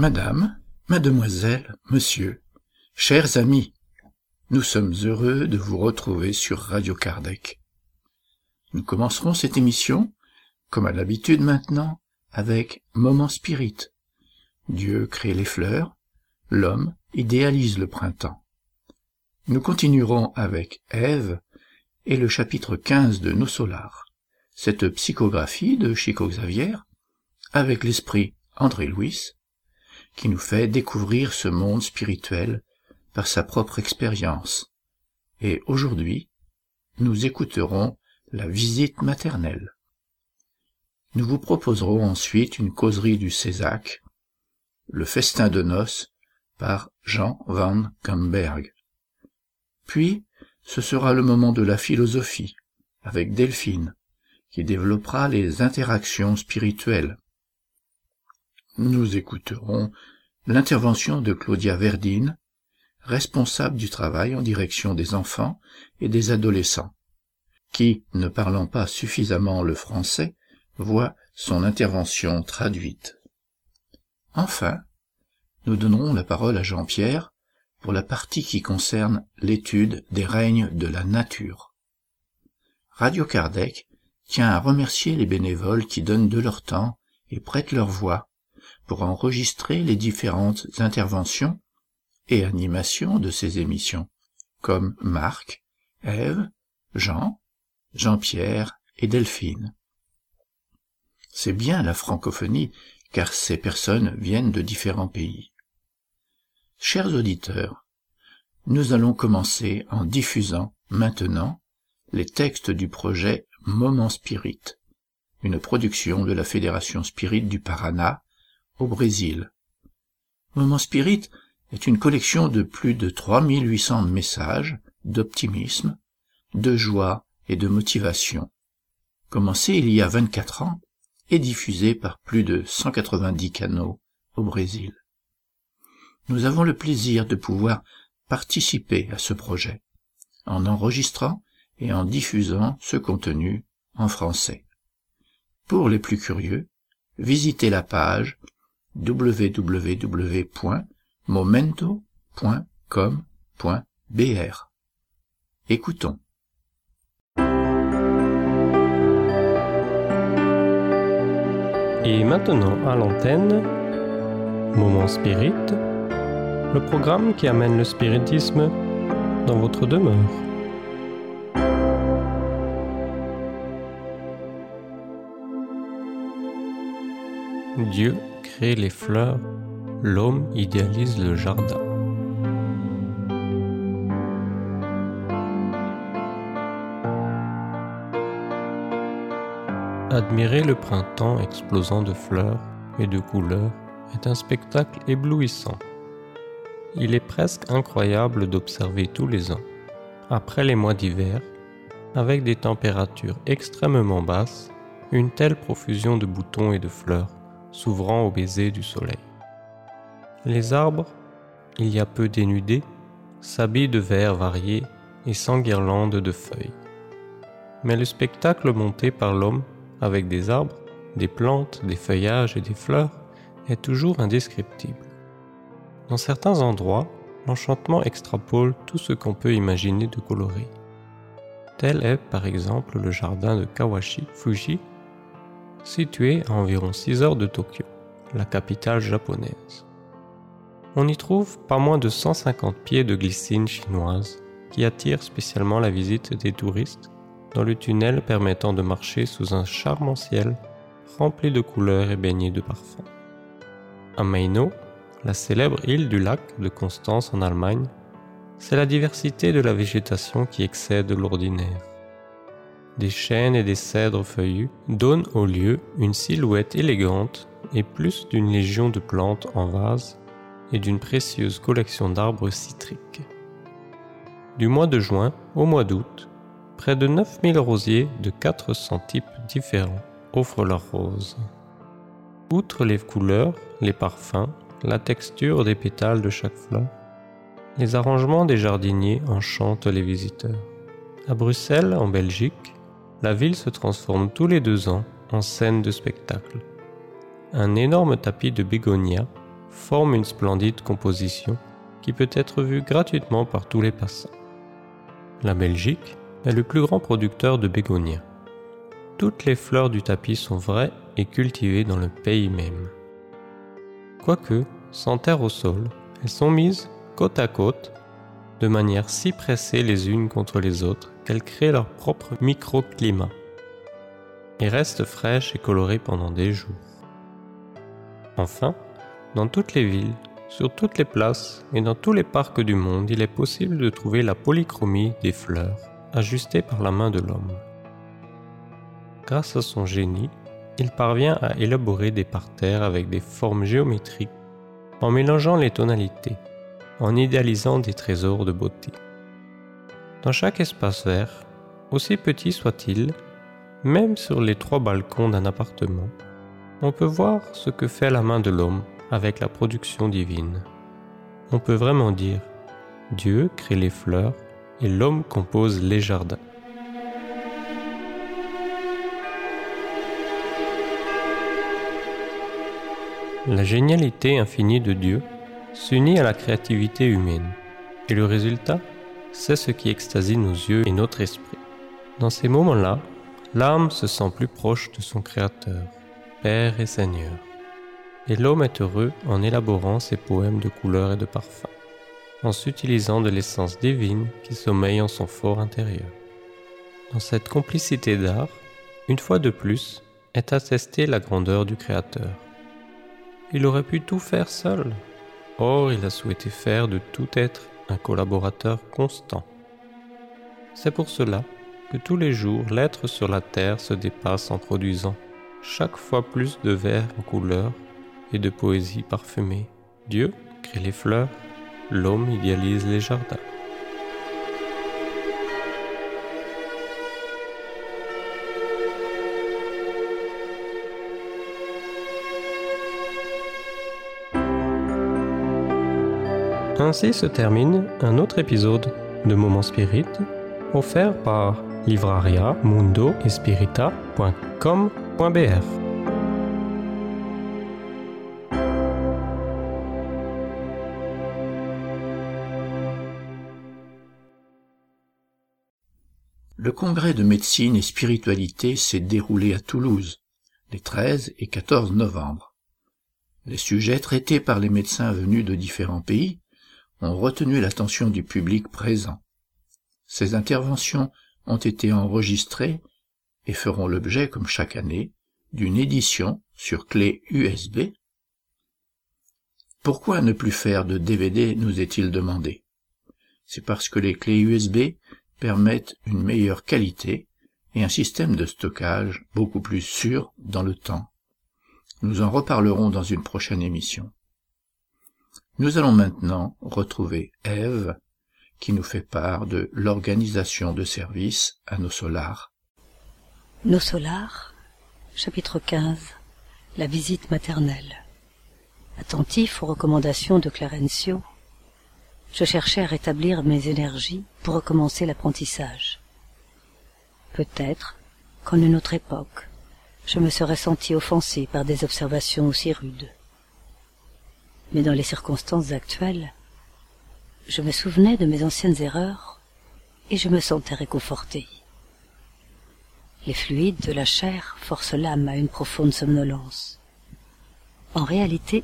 Madame, mademoiselle, monsieur, chers amis, nous sommes heureux de vous retrouver sur Radio Kardec. Nous commencerons cette émission, comme à l'habitude maintenant, avec Moment Spirit. Dieu crée les fleurs, l'homme idéalise le printemps. Nous continuerons avec Ève et le chapitre 15 de Nos Solars, cette psychographie de Chico Xavier, avec l'esprit André Louis, qui nous fait découvrir ce monde spirituel par sa propre expérience. Et aujourd'hui, nous écouterons la visite maternelle. Nous vous proposerons ensuite une causerie du Césac, le festin de noces par Jean van Kamberg. Puis, ce sera le moment de la philosophie, avec Delphine, qui développera les interactions spirituelles. Nous écouterons l'intervention de Claudia Verdine, responsable du travail en direction des enfants et des adolescents, qui, ne parlant pas suffisamment le français, voit son intervention traduite. Enfin, nous donnerons la parole à Jean-Pierre pour la partie qui concerne l'étude des règnes de la nature. Radio Kardec tient à remercier les bénévoles qui donnent de leur temps et prêtent leur voix pour enregistrer les différentes interventions et animations de ces émissions, comme Marc, Ève, Jean, Jean-Pierre et Delphine. C'est bien la francophonie, car ces personnes viennent de différents pays. Chers auditeurs, nous allons commencer en diffusant maintenant les textes du projet Moment Spirit, une production de la Fédération Spirit du Paraná au Brésil. Moment Spirit est une collection de plus de 3800 messages d'optimisme, de joie et de motivation, commencé il y a 24 ans et diffusé par plus de 190 canaux au Brésil nous avons le plaisir de pouvoir participer à ce projet en enregistrant et en diffusant ce contenu en français. Pour les plus curieux, visitez la page www.momento.com.br. Écoutons. Et maintenant à l'antenne, Moment Spirit le programme qui amène le spiritisme dans votre demeure. Dieu les fleurs, l'homme idéalise le jardin. Admirer le printemps explosant de fleurs et de couleurs est un spectacle éblouissant. Il est presque incroyable d'observer tous les ans, après les mois d'hiver, avec des températures extrêmement basses, une telle profusion de boutons et de fleurs s'ouvrant au baiser du soleil. Les arbres, il y a peu dénudés, s'habillent de verres variés et sans de feuilles. Mais le spectacle monté par l'homme avec des arbres, des plantes, des feuillages et des fleurs est toujours indescriptible. Dans certains endroits, l'enchantement extrapole tout ce qu'on peut imaginer de coloré. Tel est par exemple le jardin de Kawashi Fuji, situé à environ 6 heures de Tokyo, la capitale japonaise. On y trouve pas moins de 150 pieds de glycine chinoise qui attirent spécialement la visite des touristes dans le tunnel permettant de marcher sous un charmant ciel rempli de couleurs et baigné de parfums. À Meino, la célèbre île du lac de Constance en Allemagne, c'est la diversité de la végétation qui excède l'ordinaire. Des chênes et des cèdres feuillus donnent au lieu une silhouette élégante et plus d'une légion de plantes en vase et d'une précieuse collection d'arbres citriques. Du mois de juin au mois d'août, près de 9000 rosiers de 400 types différents offrent leurs roses. Outre les couleurs, les parfums, la texture des pétales de chaque fleur. Les arrangements des jardiniers enchantent les visiteurs. À Bruxelles, en Belgique, la ville se transforme tous les deux ans en scène de spectacle. Un énorme tapis de bégonias forment une splendide composition qui peut être vue gratuitement par tous les passants. La Belgique est le plus grand producteur de bégonias. Toutes les fleurs du tapis sont vraies et cultivées dans le pays même. Quoique, sans terre au sol, elles sont mises côte à côte, de manière si pressée les unes contre les autres qu'elles créent leur propre microclimat et restent fraîches et colorées pendant des jours. Enfin, dans toutes les villes, sur toutes les places et dans tous les parcs du monde, il est possible de trouver la polychromie des fleurs, ajustée par la main de l'homme. Grâce à son génie, il parvient à élaborer des parterres avec des formes géométriques en mélangeant les tonalités, en idéalisant des trésors de beauté. Dans chaque espace vert, aussi petit soit-il, même sur les trois balcons d'un appartement, on peut voir ce que fait la main de l'homme avec la production divine. On peut vraiment dire, Dieu crée les fleurs et l'homme compose les jardins. La génialité infinie de Dieu s'unit à la créativité humaine, et le résultat, c'est ce qui extasie nos yeux et notre esprit. Dans ces moments-là, l'âme se sent plus proche de son Créateur, Père et Seigneur, et l'homme est heureux en élaborant ses poèmes de couleurs et de parfums, en s'utilisant de l'essence divine qui sommeille en son fort intérieur. Dans cette complicité d'art, une fois de plus, est attestée la grandeur du Créateur. Il aurait pu tout faire seul. Or, il a souhaité faire de tout être un collaborateur constant. C'est pour cela que tous les jours l'être sur la terre se dépasse en produisant chaque fois plus de vers en couleur et de poésie parfumée. Dieu crée les fleurs, l'homme idéalise les jardins. Ainsi se termine un autre épisode de Moment Spirit offert par livraria mundo Le congrès de médecine et spiritualité s'est déroulé à Toulouse les 13 et 14 novembre. Les sujets traités par les médecins venus de différents pays ont retenu l'attention du public présent. Ces interventions ont été enregistrées et feront l'objet, comme chaque année, d'une édition sur clé USB. Pourquoi ne plus faire de DVD nous est-il demandé C'est parce que les clés USB permettent une meilleure qualité et un système de stockage beaucoup plus sûr dans le temps. Nous en reparlerons dans une prochaine émission. Nous allons maintenant retrouver Ève qui nous fait part de l'organisation de service à nos solars. Nos solars, chapitre 15 La visite maternelle. Attentif aux recommandations de Clarencio, je cherchais à rétablir mes énergies pour recommencer l'apprentissage. Peut-être qu'en une autre époque, je me serais senti offensé par des observations aussi rudes mais dans les circonstances actuelles, je me souvenais de mes anciennes erreurs et je me sentais réconforté. Les fluides de la chair forcent l'âme à une profonde somnolence. En réalité,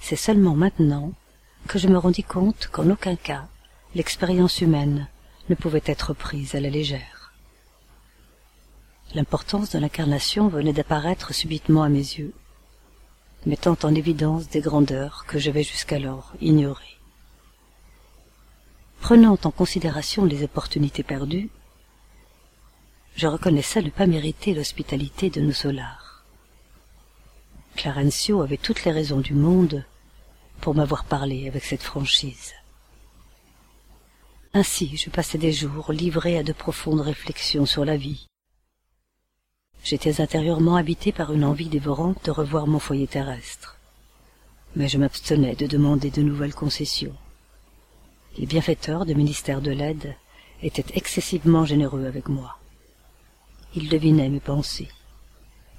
c'est seulement maintenant que je me rendis compte qu'en aucun cas l'expérience humaine ne pouvait être prise à la légère. L'importance de l'incarnation venait d'apparaître subitement à mes yeux, mettant en évidence des grandeurs que j'avais jusqu'alors ignorées. Prenant en considération les opportunités perdues, je reconnaissais ne pas mériter l'hospitalité de nos solars. Clarencio avait toutes les raisons du monde pour m'avoir parlé avec cette franchise. Ainsi je passais des jours livré à de profondes réflexions sur la vie, J'étais intérieurement habité par une envie dévorante de revoir mon foyer terrestre. Mais je m'abstenais de demander de nouvelles concessions. Les bienfaiteurs du ministère de l'aide étaient excessivement généreux avec moi. Ils devinaient mes pensées.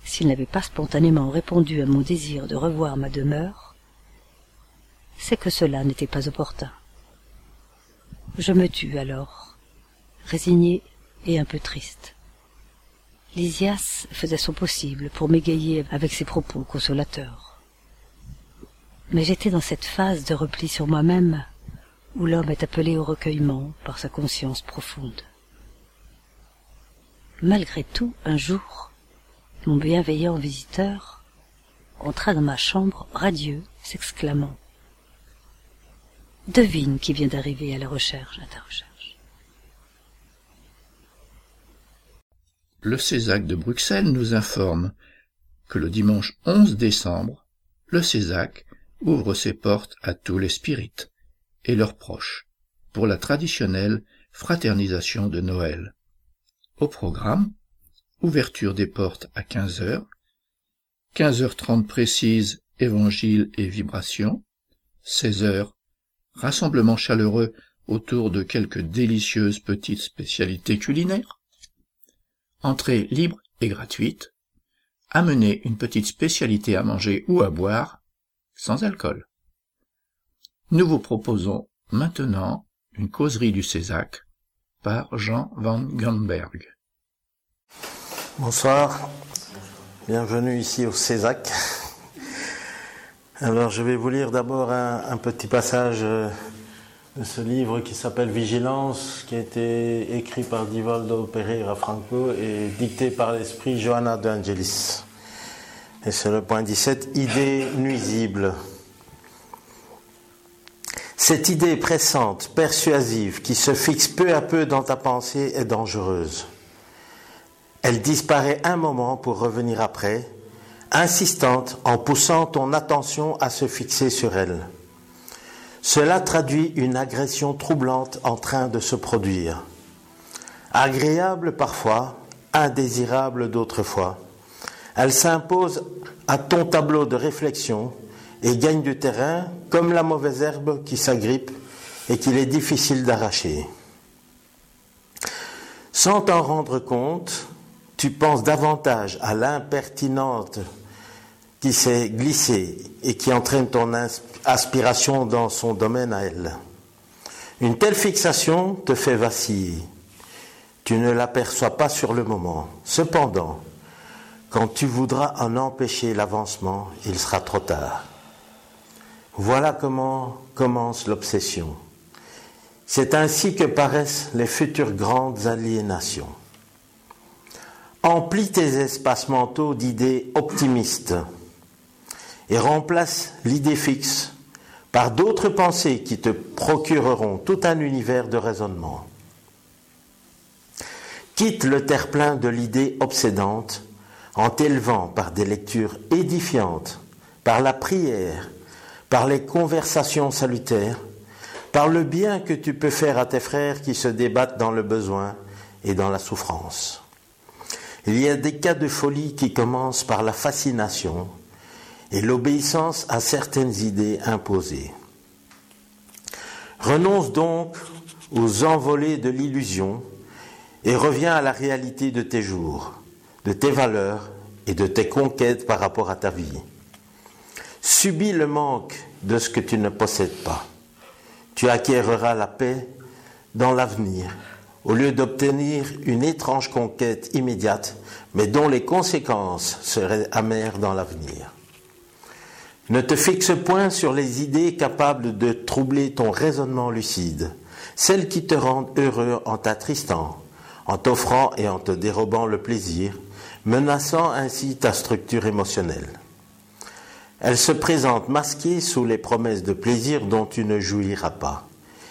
S'ils n'avaient pas spontanément répondu à mon désir de revoir ma demeure, c'est que cela n'était pas opportun. Je me tus alors, résigné et un peu triste. Lysias faisait son possible pour m'égayer avec ses propos consolateurs. Mais j'étais dans cette phase de repli sur moi-même où l'homme est appelé au recueillement par sa conscience profonde. Malgré tout, un jour, mon bienveillant visiteur entra dans ma chambre radieux, s'exclamant Devine qui vient d'arriver à la recherche. Le Césac de Bruxelles nous informe que le dimanche 11 décembre, le Césac ouvre ses portes à tous les spirites et leurs proches pour la traditionnelle fraternisation de Noël. Au programme, ouverture des portes à 15 heures, 15h30 précise, évangile et vibration, 16 heures, rassemblement chaleureux autour de quelques délicieuses petites spécialités culinaires, entrée libre et gratuite, amener une petite spécialité à manger ou à boire, sans alcool. Nous vous proposons maintenant une causerie du Césac par Jean van Gamberg. Bonsoir, bienvenue ici au Césac. Alors je vais vous lire d'abord un, petit passage euh, ce livre qui s'appelle Vigilance, qui a été écrit par Divaldo Pereira Franco et dicté par l'esprit Johanna de Angelis. Et c'est le point 17, idée nuisible. Cette idée pressante, persuasive, qui se fixe peu à peu dans ta pensée est dangereuse. Elle disparaît un moment pour revenir après, insistante en poussant ton attention à se fixer sur elle. Cela traduit une agression troublante en train de se produire. Agréable parfois, indésirable d'autres fois. Elle s'impose à ton tableau de réflexion et gagne du terrain comme la mauvaise herbe qui s'agrippe et qu'il est difficile d'arracher. Sans t'en rendre compte, tu penses davantage à l'impertinente qui s'est glissée et qui entraîne ton aspiration dans son domaine à elle. Une telle fixation te fait vaciller. Tu ne l'aperçois pas sur le moment. Cependant, quand tu voudras en empêcher l'avancement, il sera trop tard. Voilà comment commence l'obsession. C'est ainsi que paraissent les futures grandes aliénations. Emplis tes espaces mentaux d'idées optimistes et remplace l'idée fixe par d'autres pensées qui te procureront tout un univers de raisonnement. Quitte le terre-plein de l'idée obsédante en t'élevant par des lectures édifiantes, par la prière, par les conversations salutaires, par le bien que tu peux faire à tes frères qui se débattent dans le besoin et dans la souffrance. Il y a des cas de folie qui commencent par la fascination et l'obéissance à certaines idées imposées. Renonce donc aux envolées de l'illusion et reviens à la réalité de tes jours, de tes valeurs et de tes conquêtes par rapport à ta vie. Subis le manque de ce que tu ne possèdes pas. Tu acquéreras la paix dans l'avenir, au lieu d'obtenir une étrange conquête immédiate, mais dont les conséquences seraient amères dans l'avenir. Ne te fixe point sur les idées capables de troubler ton raisonnement lucide, celles qui te rendent heureux en t'attristant, en t'offrant et en te dérobant le plaisir, menaçant ainsi ta structure émotionnelle. Elles se présentent masquées sous les promesses de plaisir dont tu ne jouiras pas.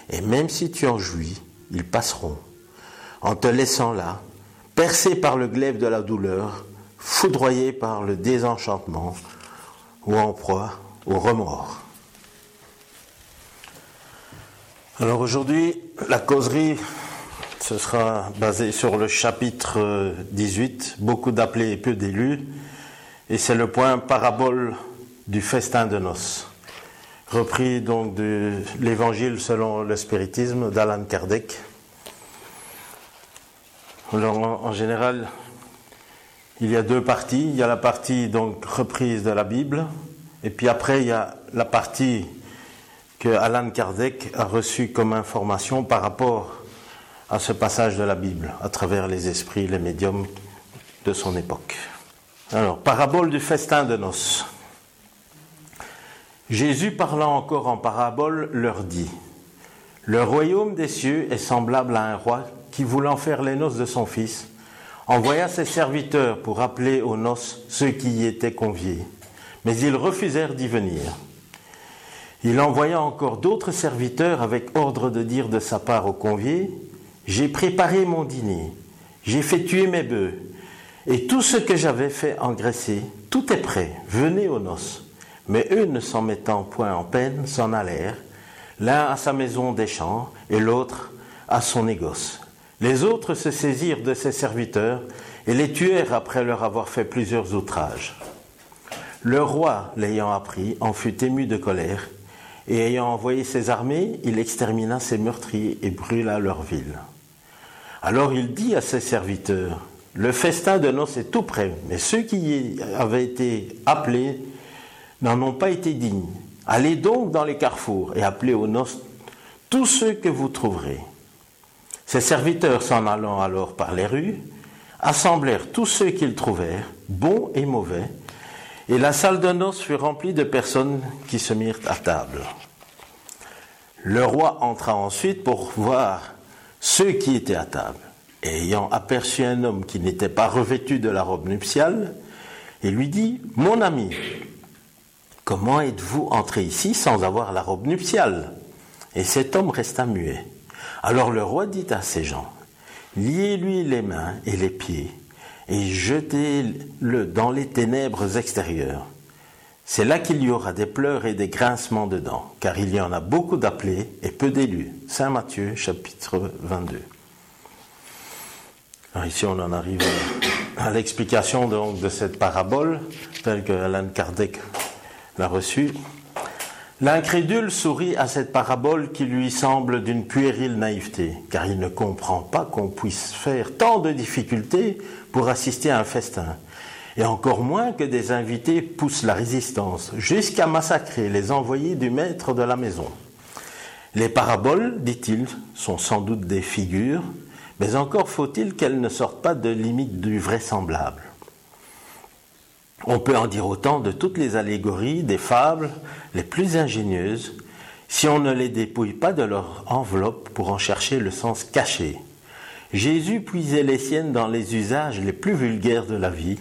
Et même si tu en jouis, ils passeront, en te laissant là, percé par le glaive de la douleur, foudroyé par le désenchantement ou en proie au remords. Alors aujourd'hui, la causerie, ce sera basé sur le chapitre 18, beaucoup d'appelés et peu d'élus, et c'est le point parabole du festin de noces, repris donc de l'évangile selon le spiritisme d'Alan Kardec. en, général, il y a deux parties. Il y a la partie donc reprise de la Bible, et puis après il y a la partie que Alan Kardec a reçu comme information par rapport à ce passage de la Bible, à travers les esprits, les médiums de son époque. Alors, parabole du festin de noces. Jésus parlant encore en parabole leur dit, Le royaume des cieux est semblable à un roi qui, voulant faire les noces de son fils, envoya ses serviteurs pour appeler aux noces ceux qui y étaient conviés. Mais ils refusèrent d'y venir. Il envoya encore d'autres serviteurs avec ordre de dire de sa part aux conviés, J'ai préparé mon dîner, j'ai fait tuer mes bœufs, et tout ce que j'avais fait engraisser, tout est prêt, venez aux noces. Mais eux, ne s'en mettant point en peine, s'en allèrent, l'un à sa maison des champs et l'autre à son négoce. Les autres se saisirent de ses serviteurs et les tuèrent après leur avoir fait plusieurs outrages. Le roi, l'ayant appris, en fut ému de colère, et ayant envoyé ses armées, il extermina ses meurtriers et brûla leur ville. Alors il dit à ses serviteurs, Le festin de noces est tout prêt, mais ceux qui y avaient été appelés n'en ont pas été dignes. Allez donc dans les carrefours et appelez aux noces tous ceux que vous trouverez. Ses serviteurs s'en allant alors par les rues, assemblèrent tous ceux qu'ils trouvèrent, bons et mauvais, et la salle de noces fut remplie de personnes qui se mirent à table. Le roi entra ensuite pour voir ceux qui étaient à table. Et ayant aperçu un homme qui n'était pas revêtu de la robe nuptiale, il lui dit, Mon ami, comment êtes-vous entré ici sans avoir la robe nuptiale? Et cet homme resta muet. Alors le roi dit à ses gens, Liez-lui les mains et les pieds et jetez-le dans les ténèbres extérieures. C'est là qu'il y aura des pleurs et des grincements dedans, car il y en a beaucoup d'appelés et peu d'élus. Saint Matthieu, chapitre 22. ici, on en arrive à l'explication de cette parabole, telle que Alain Kardec l'a reçue. L'incrédule sourit à cette parabole qui lui semble d'une puérile naïveté, car il ne comprend pas qu'on puisse faire tant de difficultés pour assister à un festin, et encore moins que des invités poussent la résistance, jusqu'à massacrer les envoyés du maître de la maison. Les paraboles, dit-il, sont sans doute des figures, mais encore faut-il qu'elles ne sortent pas de limite du vraisemblable. On peut en dire autant de toutes les allégories, des fables les plus ingénieuses, si on ne les dépouille pas de leur enveloppe pour en chercher le sens caché. Jésus puisait les siennes dans les usages les plus vulgaires de la vie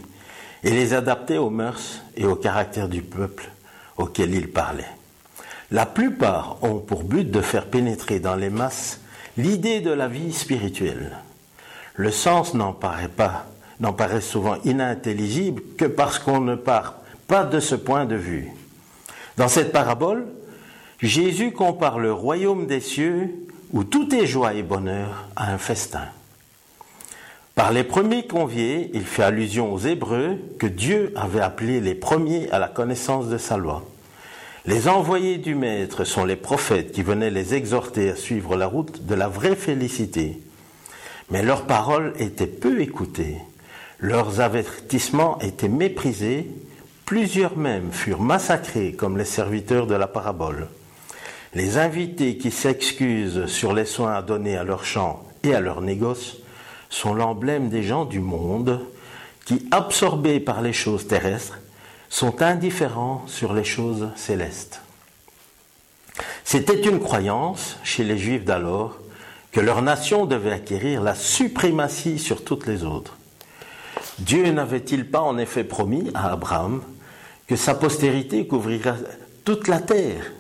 et les adaptait aux mœurs et au caractère du peuple auquel il parlait. La plupart ont pour but de faire pénétrer dans les masses l'idée de la vie spirituelle. Le sens n'en paraît pas n'en paraît souvent inintelligible que parce qu'on ne part pas de ce point de vue. Dans cette parabole, Jésus compare le royaume des cieux, où tout est joie et bonheur, à un festin. Par les premiers conviés, il fait allusion aux Hébreux que Dieu avait appelés les premiers à la connaissance de sa loi. Les envoyés du Maître sont les prophètes qui venaient les exhorter à suivre la route de la vraie félicité. Mais leurs paroles étaient peu écoutées. Leurs avertissements étaient méprisés, plusieurs même furent massacrés comme les serviteurs de la parabole. Les invités qui s'excusent sur les soins à donner à leurs champs et à leurs négoces sont l'emblème des gens du monde qui, absorbés par les choses terrestres, sont indifférents sur les choses célestes. C'était une croyance chez les Juifs d'alors que leur nation devait acquérir la suprématie sur toutes les autres. Dieu n'avait-il pas en effet promis à Abraham que sa postérité couvrira toute la terre?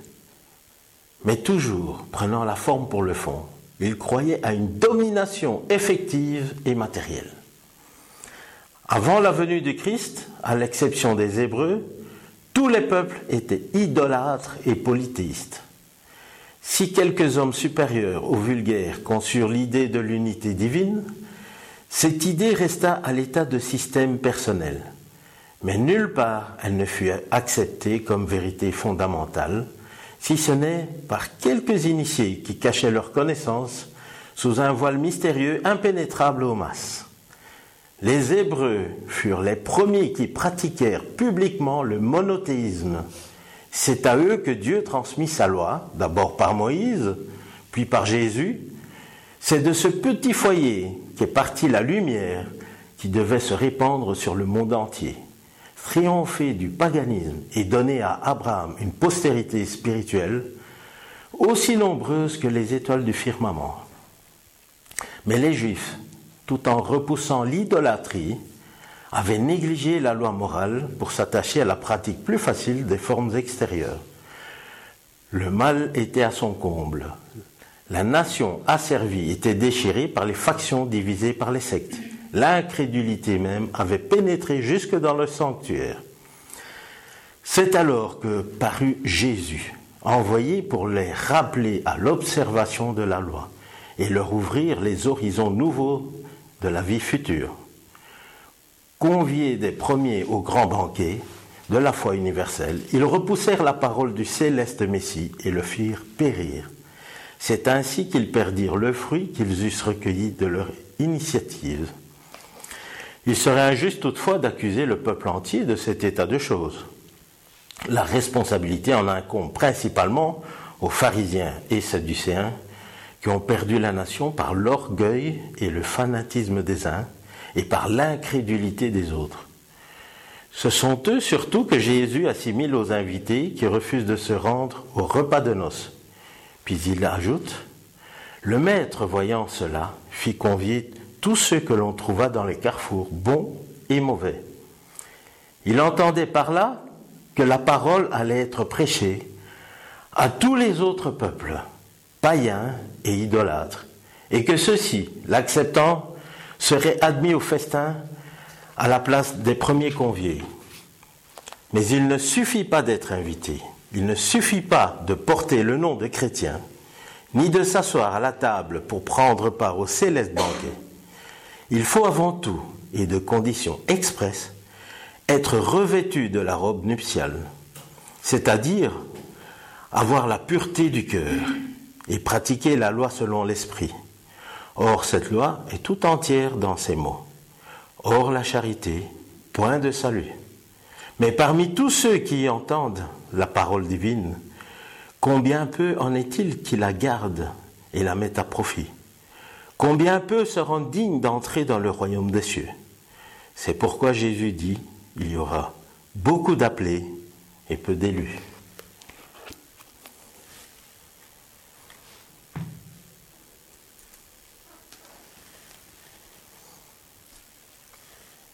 Mais toujours prenant la forme pour le fond, il croyait à une domination effective et matérielle. Avant la venue du Christ, à l'exception des Hébreux, tous les peuples étaient idolâtres et polythéistes. Si quelques hommes supérieurs aux vulgaires conçurent l'idée de l'unité divine, cette idée resta à l'état de système personnel, mais nulle part elle ne fut acceptée comme vérité fondamentale, si ce n'est par quelques initiés qui cachaient leur connaissance sous un voile mystérieux impénétrable aux masses. Les Hébreux furent les premiers qui pratiquèrent publiquement le monothéisme, C'est à eux que Dieu transmit sa loi, d'abord par Moïse, puis par Jésus. C'est de ce petit foyer qu'est partie la lumière qui devait se répandre sur le monde entier, triompher du paganisme et donner à Abraham une postérité spirituelle aussi nombreuse que les étoiles du firmament. Mais les Juifs, tout en repoussant l'idolâtrie, avaient négligé la loi morale pour s'attacher à la pratique plus facile des formes extérieures. Le mal était à son comble. La nation asservie était déchirée par les factions divisées par les sectes. L'incrédulité même avait pénétré jusque dans le sanctuaire. C'est alors que parut Jésus, envoyé pour les rappeler à l'observation de la loi et leur ouvrir les horizons nouveaux de la vie future. Conviés des premiers au grand banquet de la foi universelle, ils repoussèrent la parole du céleste Messie et le firent périr. C'est ainsi qu'ils perdirent le fruit qu'ils eussent recueilli de leur initiative. Il serait injuste toutefois d'accuser le peuple entier de cet état de choses. La responsabilité en incombe principalement aux pharisiens et sadducéens qui ont perdu la nation par l'orgueil et le fanatisme des uns et par l'incrédulité des autres. Ce sont eux surtout que Jésus assimile aux invités qui refusent de se rendre au repas de noces. Puis il ajoute, Le maître, voyant cela, fit convier tous ceux que l'on trouva dans les carrefours, bons et mauvais. Il entendait par là que la parole allait être prêchée à tous les autres peuples, païens et idolâtres, et que ceux-ci, l'acceptant, seraient admis au festin à la place des premiers conviés. Mais il ne suffit pas d'être invité, il ne suffit pas de porter le nom de chrétien, ni de s'asseoir à la table pour prendre part au céleste banquet. Il faut avant tout, et de conditions expresses, être revêtu de la robe nuptiale, c'est-à-dire avoir la pureté du cœur et pratiquer la loi selon l'esprit. Or, cette loi est tout entière dans ces mots. Or, la charité, point de salut. Mais parmi tous ceux qui entendent la parole divine, combien peu en est-il qui la gardent et la mettent à profit? Combien peu se rendent dignes d'entrer dans le royaume des cieux? C'est pourquoi Jésus dit, il y aura beaucoup d'appelés et peu d'élus.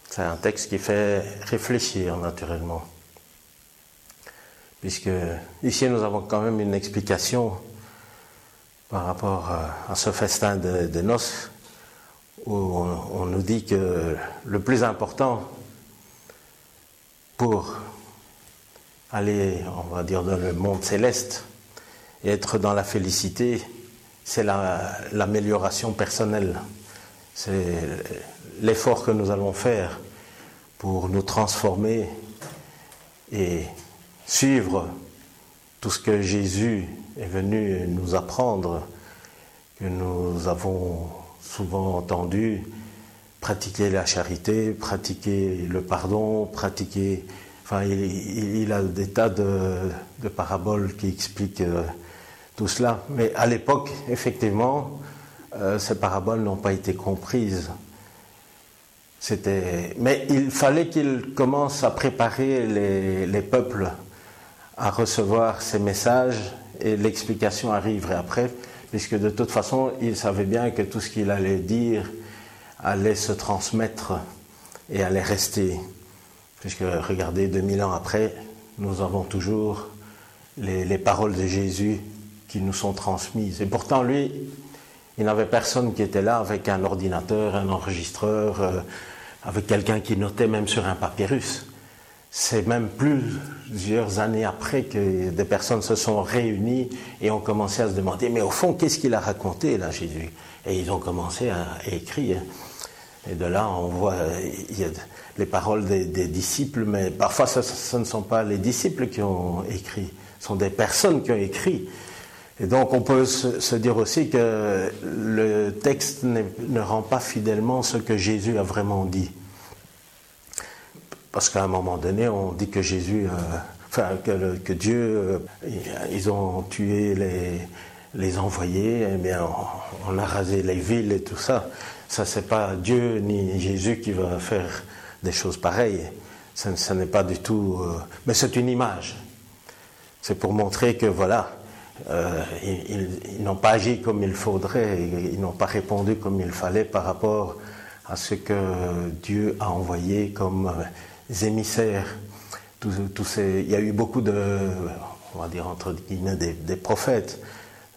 C'est un texte qui fait réfléchir naturellement. Puisque ici nous avons quand même une explication par rapport à ce festin de, noces où on, nous dit que le plus important pour aller, on va dire, dans le monde céleste et être dans la félicité, c'est l'amélioration personnelle. C'est l'effort que nous allons faire pour nous transformer et suivre tout ce que Jésus est venu nous apprendre, que nous avons souvent entendu, pratiquer la charité, pratiquer le pardon, pratiquer... Enfin, il, a des tas de, paraboles qui expliquent euh, tout cela. Mais à l'époque, effectivement, euh, ces paraboles n'ont pas été comprises. Mais il fallait qu'il commence à préparer les peuples à recevoir ces messages et l'explication arriverait après, puisque de toute façon, il savait bien que tout ce qu'il allait dire allait se transmettre et allait rester. Puisque regardez, 2000 ans après, nous avons toujours les, paroles de Jésus qui nous sont transmises. Et pourtant, lui, il n'avait personne qui était là avec un ordinateur, un enregistreur, euh, avec quelqu'un qui notait même sur un papyrus. C'est même plusieurs années après que des personnes se sont réunies et ont commencé à se demander, mais au fond, qu'est-ce qu'il a raconté là, Jésus? Et ils ont commencé à, écrire. Et de là, on voit les paroles des, disciples, mais parfois ce, ne sont pas les disciples qui ont écrit, ce sont des personnes qui ont écrit. Et donc on peut se, dire aussi que le texte ne rend pas fidèlement ce que Jésus a vraiment dit. Parce qu'à un moment donné, on dit que Jésus, euh, enfin, que, Dieu, ils ont tué les, les envoyés, eh bien, on, a rasé les villes et tout ça. Ça, c'est pas Dieu ni Jésus qui va faire des choses pareilles. Ce, n'est pas du tout. mais c'est une image. C'est pour montrer que voilà, euh, ils, n'ont pas agi comme il faudrait, ils n'ont pas répondu comme il fallait par rapport à ce que Dieu a envoyé comme émissaires. il y a eu beaucoup de, on va dire entre guillemets, des, prophètes,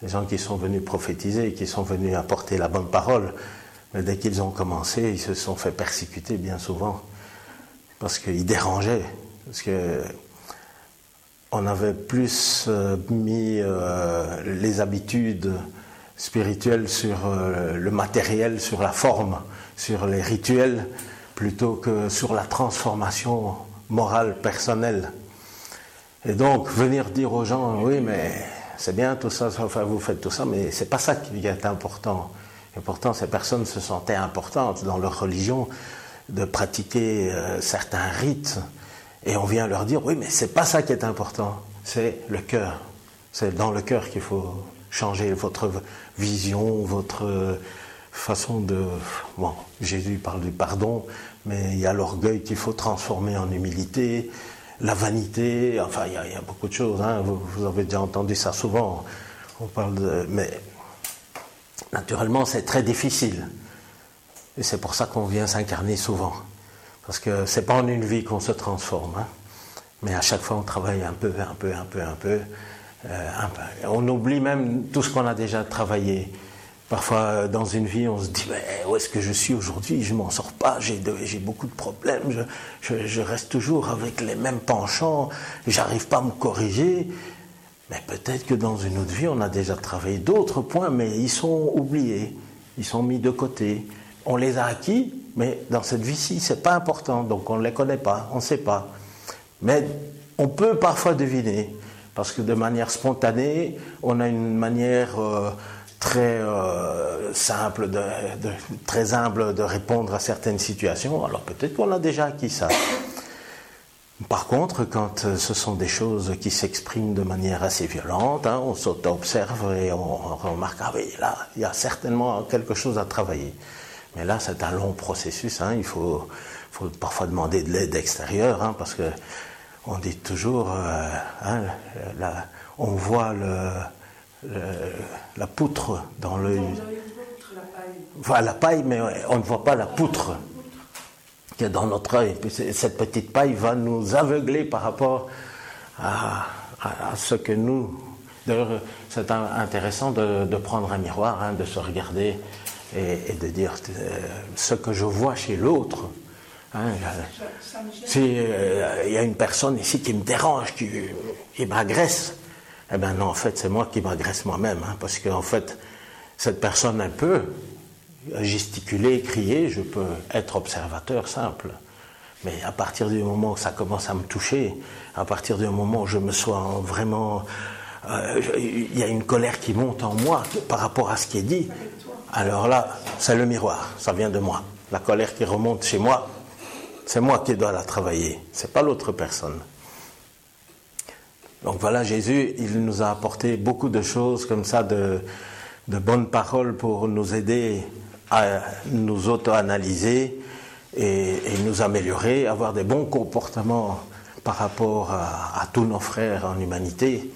des gens qui sont venus prophétiser, qui sont venus apporter la bonne parole. Mais dès qu'ils ont commencé, ils se sont fait persécuter bien souvent parce qu'ils dérangeaient. Parce que on avait plus euh, mis euh, les habitudes spirituelles sur euh, le matériel, sur la forme, sur les rituels, plutôt que sur la transformation morale personnelle. Et donc venir dire aux gens, oui, mais c'est bien tout ça, enfin vous faites tout ça, mais c'est pas ça qui est important. Et pourtant, ces personnes se sentaient importantes dans leur religion de pratiquer certains rites et on vient leur dire, oui, mais c'est pas ça qui est important, c'est le cœur. C'est dans le cœur qu'il faut changer votre vision, votre façon de... Bon, Jésus parle du pardon, mais il y a l'orgueil qu'il faut transformer en humilité, la vanité, enfin, il y a, beaucoup de choses. Hein. Vous, avez déjà entendu ça souvent. On parle de... Mais naturellement, c'est très difficile. Et c'est pour ça qu'on vient s'incarner souvent. Parce que c'est pas en une vie qu'on se transforme. Hein. Mais à chaque fois, on travaille un peu, un peu, un peu, un peu, euh, un peu. On oublie même tout ce qu'on a déjà travaillé. Parfois, dans une vie, on se dit mais où est-ce que je suis aujourd'hui? Je m'en sors pas. J'ai beaucoup de problèmes. Je, je, reste toujours avec les mêmes penchants. J'arrive pas à me corriger. Mais peut-être que dans une autre vie, on a déjà travaillé d'autres points, mais ils sont oubliés. Ils sont mis de côté. On les a acquis, mais dans cette vie-ci, c'est pas important, donc on ne les connaît pas, on ne sait pas. Mais on peut parfois deviner, parce que de manière spontanée, on a une manière euh, très euh, simple, de, très humble de répondre à certaines situations. Alors peut-être qu'on a déjà acquis ça. Par contre, quand euh, ce sont des choses qui s'expriment de manière assez violente, hein, on s'auto-observe et on, remarque, ah oui, là, il y a certainement quelque chose à travailler. Mais là, c'est un long processus. Hein. Il faut, parfois demander de l'aide extérieure, hein, parce que on dit toujours, euh, on voit la poutre dans le. Voilà la paille, mais on ne voit pas la poutre qui est dans notre œil. Cette petite paille va nous aveugler par rapport à, ce que nous. D'ailleurs, c'est intéressant de, de, prendre un miroir, de se regarder et, de dire euh, ce que je vois chez l'autre. Hein, si euh, il y a une personne ici qui me dérange, qui, qui m'agresse, eh bien non, en fait, c'est moi qui m'agresse moi-même, hein, parce qu'en fait, cette personne un peu gesticuler, crier, je peux être observateur simple. Mais à partir du moment où ça commence à me toucher, à partir du moment où je me sens vraiment... Euh, il y a une colère qui monte en moi par rapport à ce qui est dit, alors là, c'est le miroir, ça vient de moi. La colère qui remonte chez moi, c'est moi qui dois la travailler, c'est pas l'autre personne. Donc voilà, Jésus, il nous a apporté beaucoup de choses comme ça, de, bonnes paroles pour nous aider à nous auto-analyser et, nous améliorer, avoir des bons comportements par rapport à tous nos frères en humanité.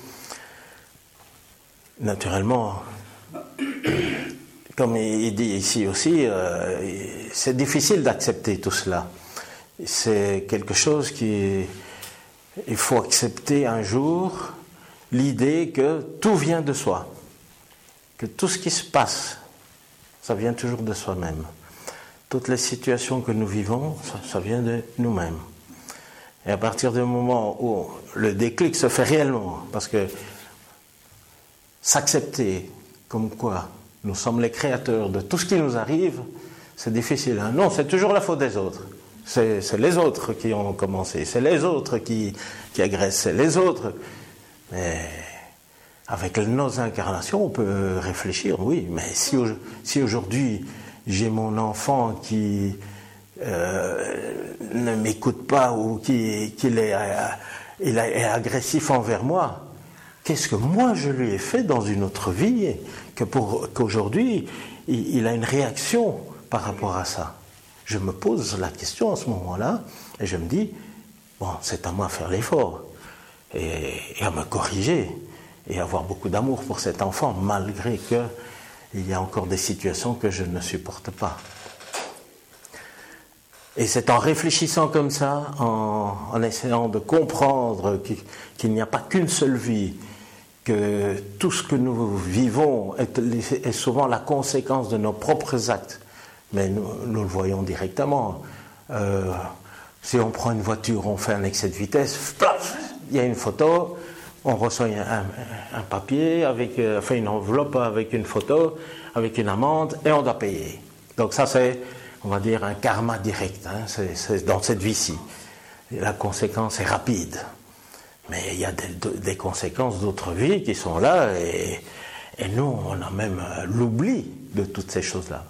Naturellement, comme il dit ici aussi, euh, c'est difficile d'accepter tout cela. C'est quelque chose qui... Il faut accepter un jour l'idée que tout vient de soi, que tout ce qui se passe, ça vient toujours de soi-même. Toutes les situations que nous vivons, ça, vient de nous-mêmes. Et à partir du moment où le déclic se fait réellement, parce que s'accepter comme quoi nous sommes les créateurs de tout ce qui nous arrive, c'est difficile. Hein. non, c'est toujours la faute des autres. C'est les autres qui ont commencé, c'est les autres qui, agressent, c'est les autres. Mais avec nos incarnations, on peut réfléchir, oui, mais si, aujourd'hui j'ai mon enfant qui euh, ne m'écoute pas ou qui, est agressif envers moi. Qu'est-ce que moi je lui ai fait dans une autre vie que pour qu'aujourd'hui il, a une réaction par rapport à ça? Je me pose la question à ce moment-là et je me dis bon, c'est à moi de faire l'effort et, à me corriger et avoir beaucoup d'amour pour cet enfant malgré que il y a encore des situations que je ne supporte pas. Et c'est en réfléchissant comme ça, en, essayant de comprendre qu'il n'y a pas qu'une seule vie, que tout ce que nous vivons est, souvent la conséquence de nos propres actes, mais nous, le voyons directement. Euh, si on prend une voiture, on fait un excès de vitesse, il y a une photo, on reçoit un, papier, avec, euh, enfin une enveloppe avec une photo, avec une amende, et on doit payer. Donc ça c'est on va dire, un karma direct. Hein, c'est dans cette vie-ci. La conséquence est rapide. Mais il y a des, conséquences d'autres vies qui sont là et, nous, on a même l'oubli de toutes ces choses-là.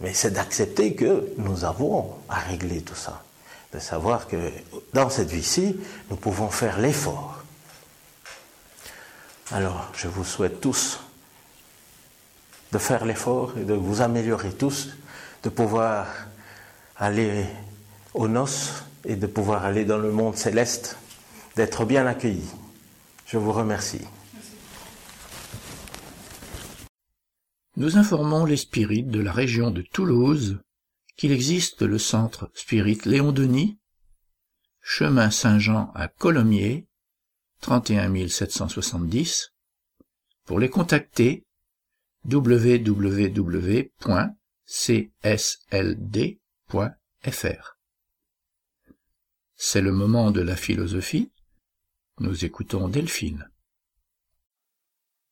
Mais c'est d'accepter que nous avons à régler tout ça. De savoir que dans cette vie-ci, nous pouvons faire l'effort. Alors, je vous souhaite tous de faire l'effort et de vous améliorer tous de pouvoir aller aux noces et de pouvoir aller dans le monde céleste, d'être bien accueillis. Je vous remercie. Nous informons les spirites de la région de Toulouse qu'il existe le centre Spirit Léon Denis, chemin Saint-Jean à Colomiers, 31 770. Pour les contacter, www csld.fr. C'est le moment de la philosophie. Nous écoutons Delphine.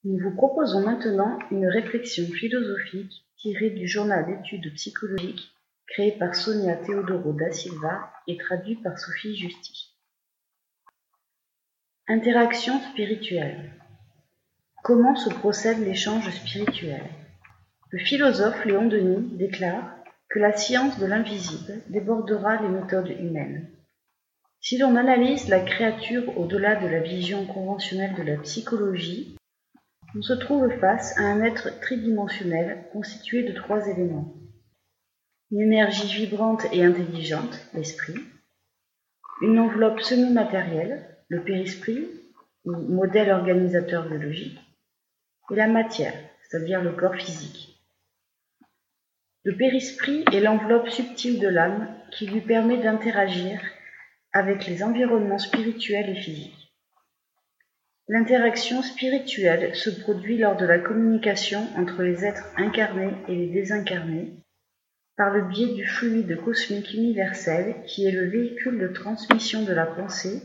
Nous vous proposons maintenant une réflexion philosophique tirée du journal d'études psychologiques créé par Sonia Teodoro da Silva et traduit par Sophie Justi. Interaction spirituelle. Comment se procède l'échange spirituel le philosophe Léon Denis déclare que la science de l'invisible débordera les méthodes humaines. Si l'on analyse la créature au-delà de la vision conventionnelle de la psychologie, on se trouve face à un être tridimensionnel constitué de trois éléments. Une énergie vibrante et intelligente, l'esprit, une enveloppe semi-matérielle, le périsprit, ou modèle organisateur biologique, et la matière, c'est-à-dire le corps physique. Le périsprit est l'enveloppe subtile de l'âme qui lui permet d'interagir avec les environnements spirituels et physiques. L'interaction spirituelle se produit lors de la communication entre les êtres incarnés et les désincarnés par le biais du fluide cosmique universel qui est le véhicule de transmission de la pensée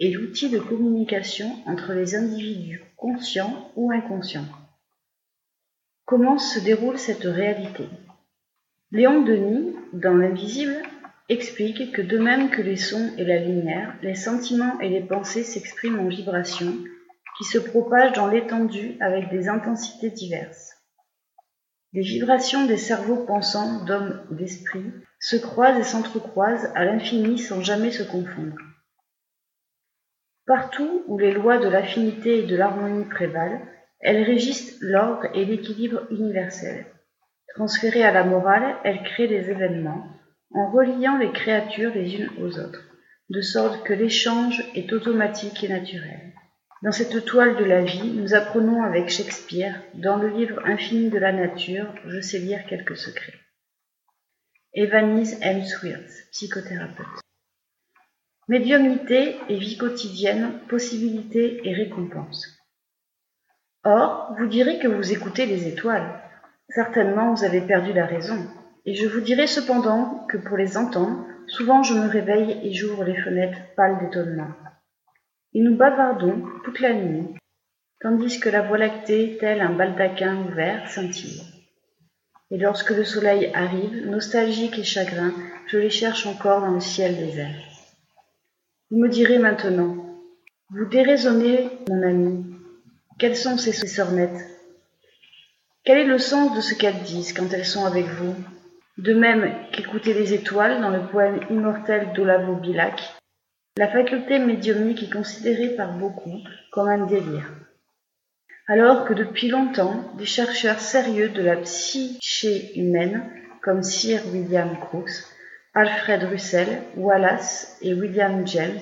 et l'outil de communication entre les individus conscients ou inconscients. Comment se déroule cette réalité? Léon Denis, dans L'invisible, explique que de même que les sons et la lumière, les sentiments et les pensées s'expriment en vibrations qui se propagent dans l'étendue avec des intensités diverses. Les vibrations des cerveaux pensants d'hommes ou d'esprits se croisent et s'entrecroisent à l'infini sans jamais se confondre. Partout où les lois de l'affinité et de l'harmonie prévalent, elles régissent l'ordre et l'équilibre universel. Transférée à la morale, elle crée des événements, en reliant les créatures les unes aux autres, de sorte que l'échange est automatique et naturel. Dans cette toile de la vie, nous apprenons avec Shakespeare, dans le livre infini de la nature, je sais lire quelques secrets. Evanise M. Swirt, psychothérapeute. Médiumnité et vie quotidienne, possibilités et récompenses. Or, vous direz que vous écoutez les étoiles. Certainement vous avez perdu la raison, et je vous dirai cependant que pour les entendre, souvent je me réveille et j'ouvre les fenêtres pâles d'étonnement. Et nous bavardons toute la nuit, tandis que la voie lactée, tel un baldaquin ouvert, scintille. Et lorsque le soleil arrive, nostalgique et chagrin, je les cherche encore dans le ciel désert. Vous me direz maintenant, vous déraisonnez, mon ami, quelles sont ces sornettes? Quel est le sens de ce qu'elles disent quand elles sont avec vous? De même qu'écouter les étoiles dans le poème immortel d'Olavo Bilac. La faculté médiumnique est considérée par beaucoup comme un délire. Alors que depuis longtemps, des chercheurs sérieux de la psyché humaine, comme Sir William Crookes, Alfred Russell, Wallace et William James,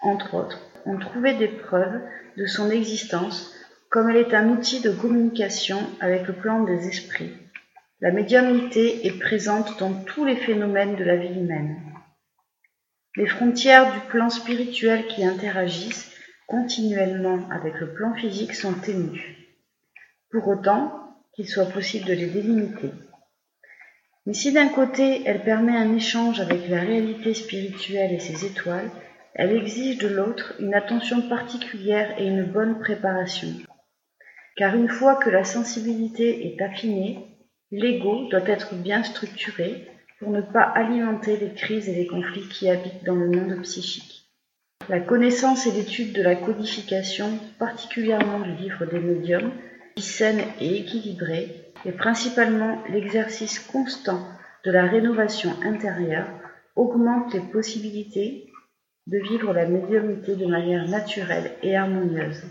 entre autres, ont trouvé des preuves de son existence comme elle est un outil de communication avec le plan des esprits. La médiumnité est présente dans tous les phénomènes de la vie humaine. Les frontières du plan spirituel qui interagissent continuellement avec le plan physique sont ténues, pour autant qu'il soit possible de les délimiter. Mais si d'un côté elle permet un échange avec la réalité spirituelle et ses étoiles, elle exige de l'autre une attention particulière et une bonne préparation. Car une fois que la sensibilité est affinée, l'ego doit être bien structuré pour ne pas alimenter les crises et les conflits qui habitent dans le monde psychique. La connaissance et l'étude de la codification, particulièrement du livre des médiums, saine et équilibrée, et principalement l'exercice constant de la rénovation intérieure augmente les possibilités de vivre la médiumnité de manière naturelle et harmonieuse,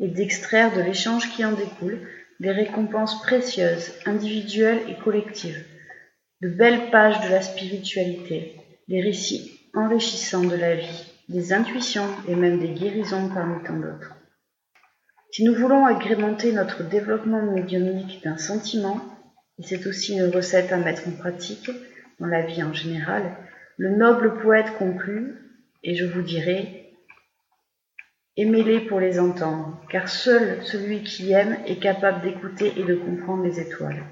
et d'extraire de l'échange qui en découle des récompenses précieuses, individuelles et collectives, de belles pages de la spiritualité, des récits enrichissants de la vie, des intuitions et même des guérisons parmi tant d'autres. Si nous voulons agrémenter notre développement médiumnique d'un sentiment, et c'est aussi une recette à mettre en pratique dans la vie en général, le noble poète conclut, et je vous dirai, aimez-les pour les entendre, car seul celui qui aime est capable d'écouter et de comprendre les étoiles.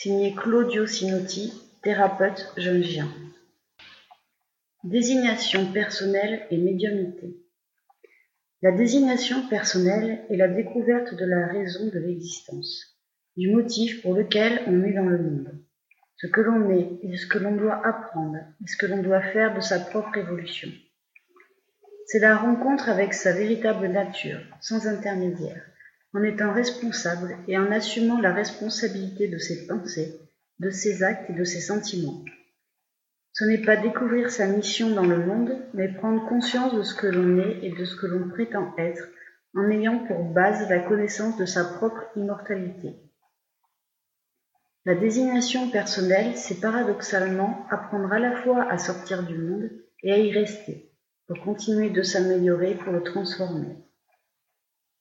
Signé Claudio Sinotti, thérapeute jeune Gien. Désignation personnelle et médiumnité. La désignation personnelle est la découverte de la raison de l'existence, du motif pour lequel on est dans le monde, ce que l'on est et ce que l'on doit apprendre et ce que l'on doit faire de sa propre évolution. C'est la rencontre avec sa véritable nature, sans intermédiaire, en étant responsable et en assumant la responsabilité de ses pensées, de ses actes et de ses sentiments. Ce n'est pas découvrir sa mission dans le monde, mais prendre conscience de ce que l'on est et de ce que l'on prétend être, en ayant pour base la connaissance de sa propre immortalité. La désignation personnelle, c'est paradoxalement apprendre à la fois à sortir du monde et à y rester, pour continuer de s'améliorer, pour le transformer.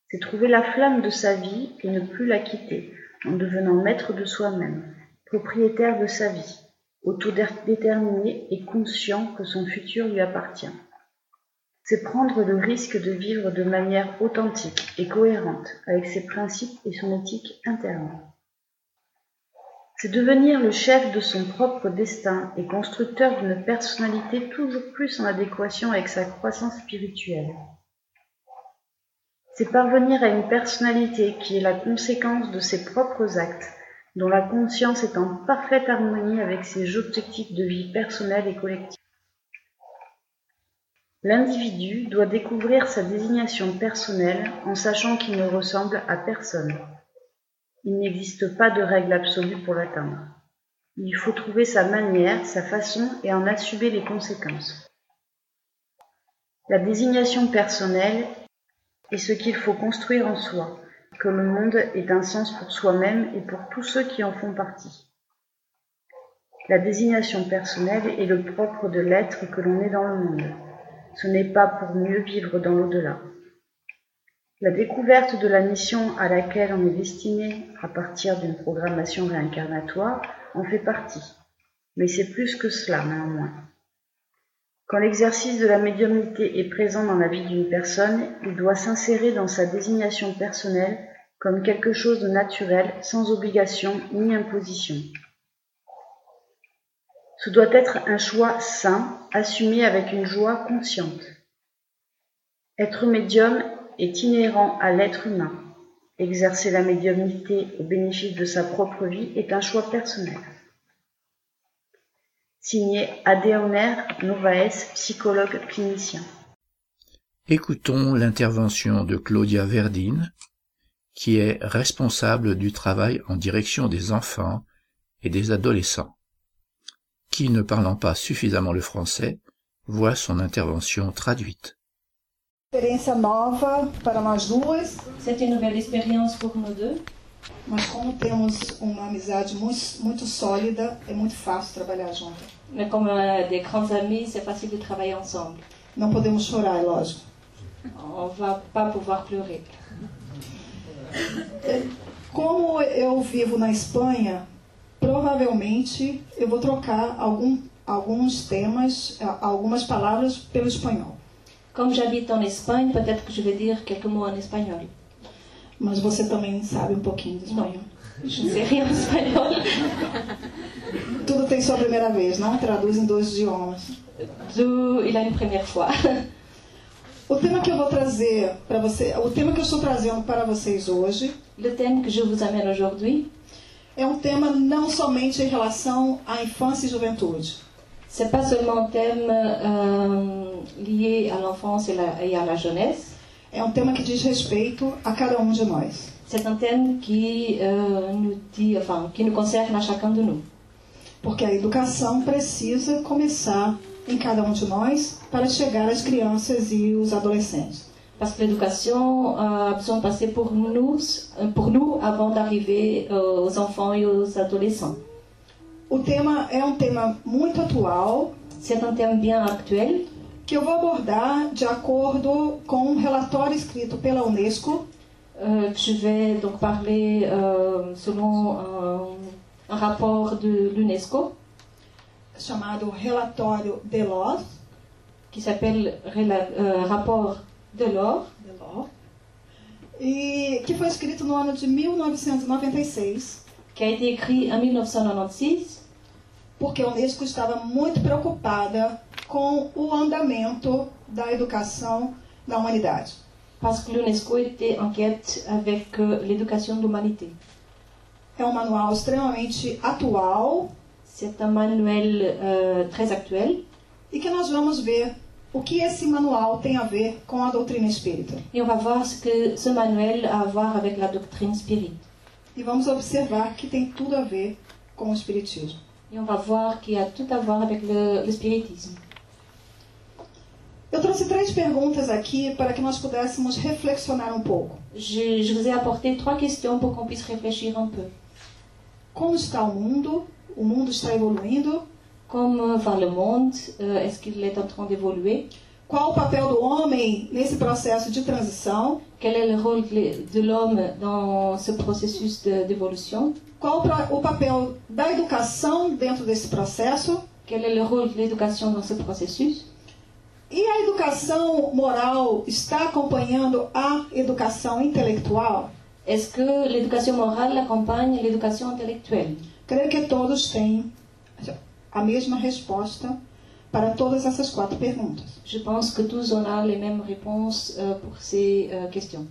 C'est trouver la flamme de sa vie et ne plus la quitter, en devenant maître de soi-même, propriétaire de sa vie autodéterminé et conscient que son futur lui appartient. C'est prendre le risque de vivre de manière authentique et cohérente avec ses principes et son éthique interne. C'est devenir le chef de son propre destin et constructeur d'une personnalité toujours plus en adéquation avec sa croissance spirituelle. C'est parvenir à une personnalité qui est la conséquence de ses propres actes dont la conscience est en parfaite harmonie avec ses objectifs de vie personnelle et collective. L'individu doit découvrir sa désignation personnelle en sachant qu'il ne ressemble à personne. Il n'existe pas de règle absolue pour l'atteindre. Il faut trouver sa manière, sa façon et en assumer les conséquences. La désignation personnelle est ce qu'il faut construire en soi, que le monde ait un sens pour soi-même et pour tous ceux qui en font partie. La désignation personnelle est le propre de l'être que l'on est dans le monde. Ce n'est pas pour mieux vivre dans l'au-delà. La découverte de la mission à laquelle on est destiné à partir d'une programmation réincarnatoire en fait partie. Mais c'est plus que cela néanmoins. Quand l'exercice de la médiumnité est présent dans la vie d'une personne, il doit s'insérer dans sa désignation personnelle comme quelque chose de naturel, sans obligation ni imposition. Ce doit être un choix sain, assumé avec une joie consciente. Être médium est inhérent à l'être humain. Exercer la médiumnité au bénéfice de sa propre vie est un choix personnel. Signé Adéoner Novaes, psychologue clinicien. Écoutons l'intervention de Claudia Verdine, qui est responsable du travail en direction des enfants et des adolescents, qui, ne parlant pas suffisamment le français, Voit son intervention traduite. C'est une nouvelle expérience pour nous deux. mas como temos uma amizade muito, muito sólida, é muito fácil trabalhar junto. Mais comme euh, des grands amis, c'est facile de travailler ensemble. Não podemos chorar, é lógico. On va pas pouvoir pleurer. Como eu vivo na Espanha, provavelmente eu vou trocar algum, alguns temas, algumas palavras pelo espanhol. Comme j'habite en Espagne, peut-être que je vais dire quelques mots en espagnol. Mas você também sabe um pouquinho de espanhol. Je ne sais rien en espagnol. Tudo tem sua primeira vez, não traduz em dois idiomas. D'où il a une première fois. O tema que eu vou trazer para você, o tema que eu estou trazendo para vocês hoje Le thème que je vous amène aujourd'hui, é um tema não somente em relação à infância e juventude, c'est pas seulement un thème euh, lié à l'enfance et, et à la jeunesse. é um tema que diz respeito a cada um de nós. C'est un thème qui euh, nous dit, enfin, nous concerne à chacun de nous. Porque a educação precisa começar em cada um de nós para chegar às crianças e os adolescentes. Parce que l'éducation euh, a besoin de passer pour nous, euh, pour nous avant d'arriver euh, aux enfants et aux adolescents. O tema é um tema muito atual C'est un thème bien actuel que eu vou abordar de acordo com um relatório escrito pela Unesco euh, que je vais donc parler euh, selon un, un rapport de l'UNESCO chamado Relatório Delors, qui s'appelle euh, Rapport de l'or Delors e que foi escrito no ano de 1996, qui a été écrit en 1996 porque a Unesco estava muito preocupada com o andamento da educação da humanidade. Parce que l'UNESCO était en quête avec euh, l'éducation de l'humanité. É um manual extremamente atual C'est un manuel euh, très actuel e que nós vamos ver o que esse manual tem a ver com a doutrina espírita. et on va voir ce que ce manuel a à voir avec la doctrine spirit. E vamos observar que tem tudo a ver com o espiritismo. Et on va voir qu'il a tout à voir avec le, le spiritisme. Eu trouxe três perguntas aqui para que nós pudéssemos reflexionar um pouco. Je, je vous ai apporté trois questions pour qu'on puisse réfléchir un peu. Como está o mundo? O mundo está evoluindo? Comme va le monde Euh, Est-ce qu'il est en train d'évoluer Qual o papel do homem nesse processo de transição? Quel est le rôle de l'homme dans ce processus d'évolution Qual o papel da educação dentro desse processo? Quel est le rôle de l'éducation dans ce processus E a educação moral está acompanhando a educação intelectual? Est-ce que l'éducation morale accompagne l'éducation intellectuelle Creio que todos têm a mesma resposta para todas essas quatro perguntas. Je pense que tous on a les mêmes réponses euh, pour ces euh, questions.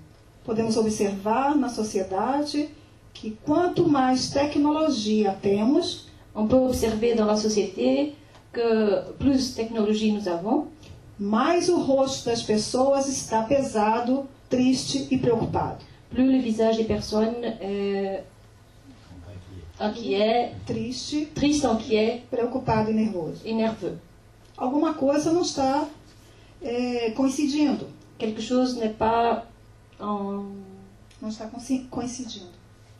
Podemos observar na sociedade que quanto mais tecnologia temos, On peut observer dans la société que plus technologie nous avons, mais o rosto das pessoas está pesado, triste e preocupado. plus le visage des personnes est inquiet, Triste, triste, inquiet preocupado e nervoso. et nerveux. Alguma coisa não está é, coincidindo. Quelque chose n'est pas en... Não está coinci- coincidindo.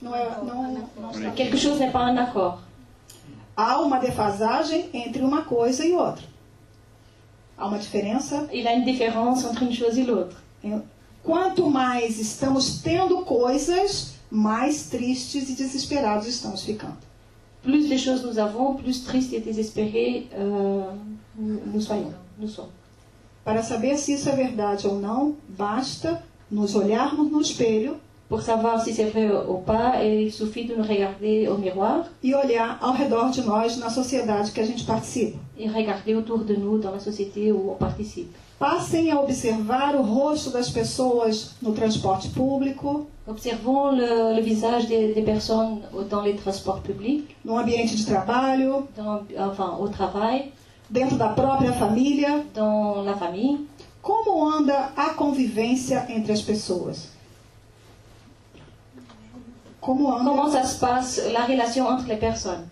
Não é, não, não está. Quelque chose n'est pas en accord. Há uma defasagem entre uma coisa e outra. Há uma diferença. Il y a une différence entre une chose et l'autre. Quanto mais estamos tendo coisas, mais tristes e desesperados estamos ficando. Plus de choses nous avons, plus tristes et désespérés euh, nous soyons. Nous sommes. Para saber se isso é verdade ou não, basta nos olharmos no espelho Pour savoir si c'est vrai ou pas, il suffit de nous regarder au miroir e olhar ao redor de nós na sociedade que a gente participa. et regarder autour de nous dans la société où on participe. Passem a observar o rosto das pessoas no transporte público, Observons le, le visage des, des personnes dans les transports publics, no ambiente de trabalho, dans, enfin au travail, dentro da própria família. dans la famille. Como anda a convivência entre as pessoas? Como anda Comment ça se passe, la relation entre les personnes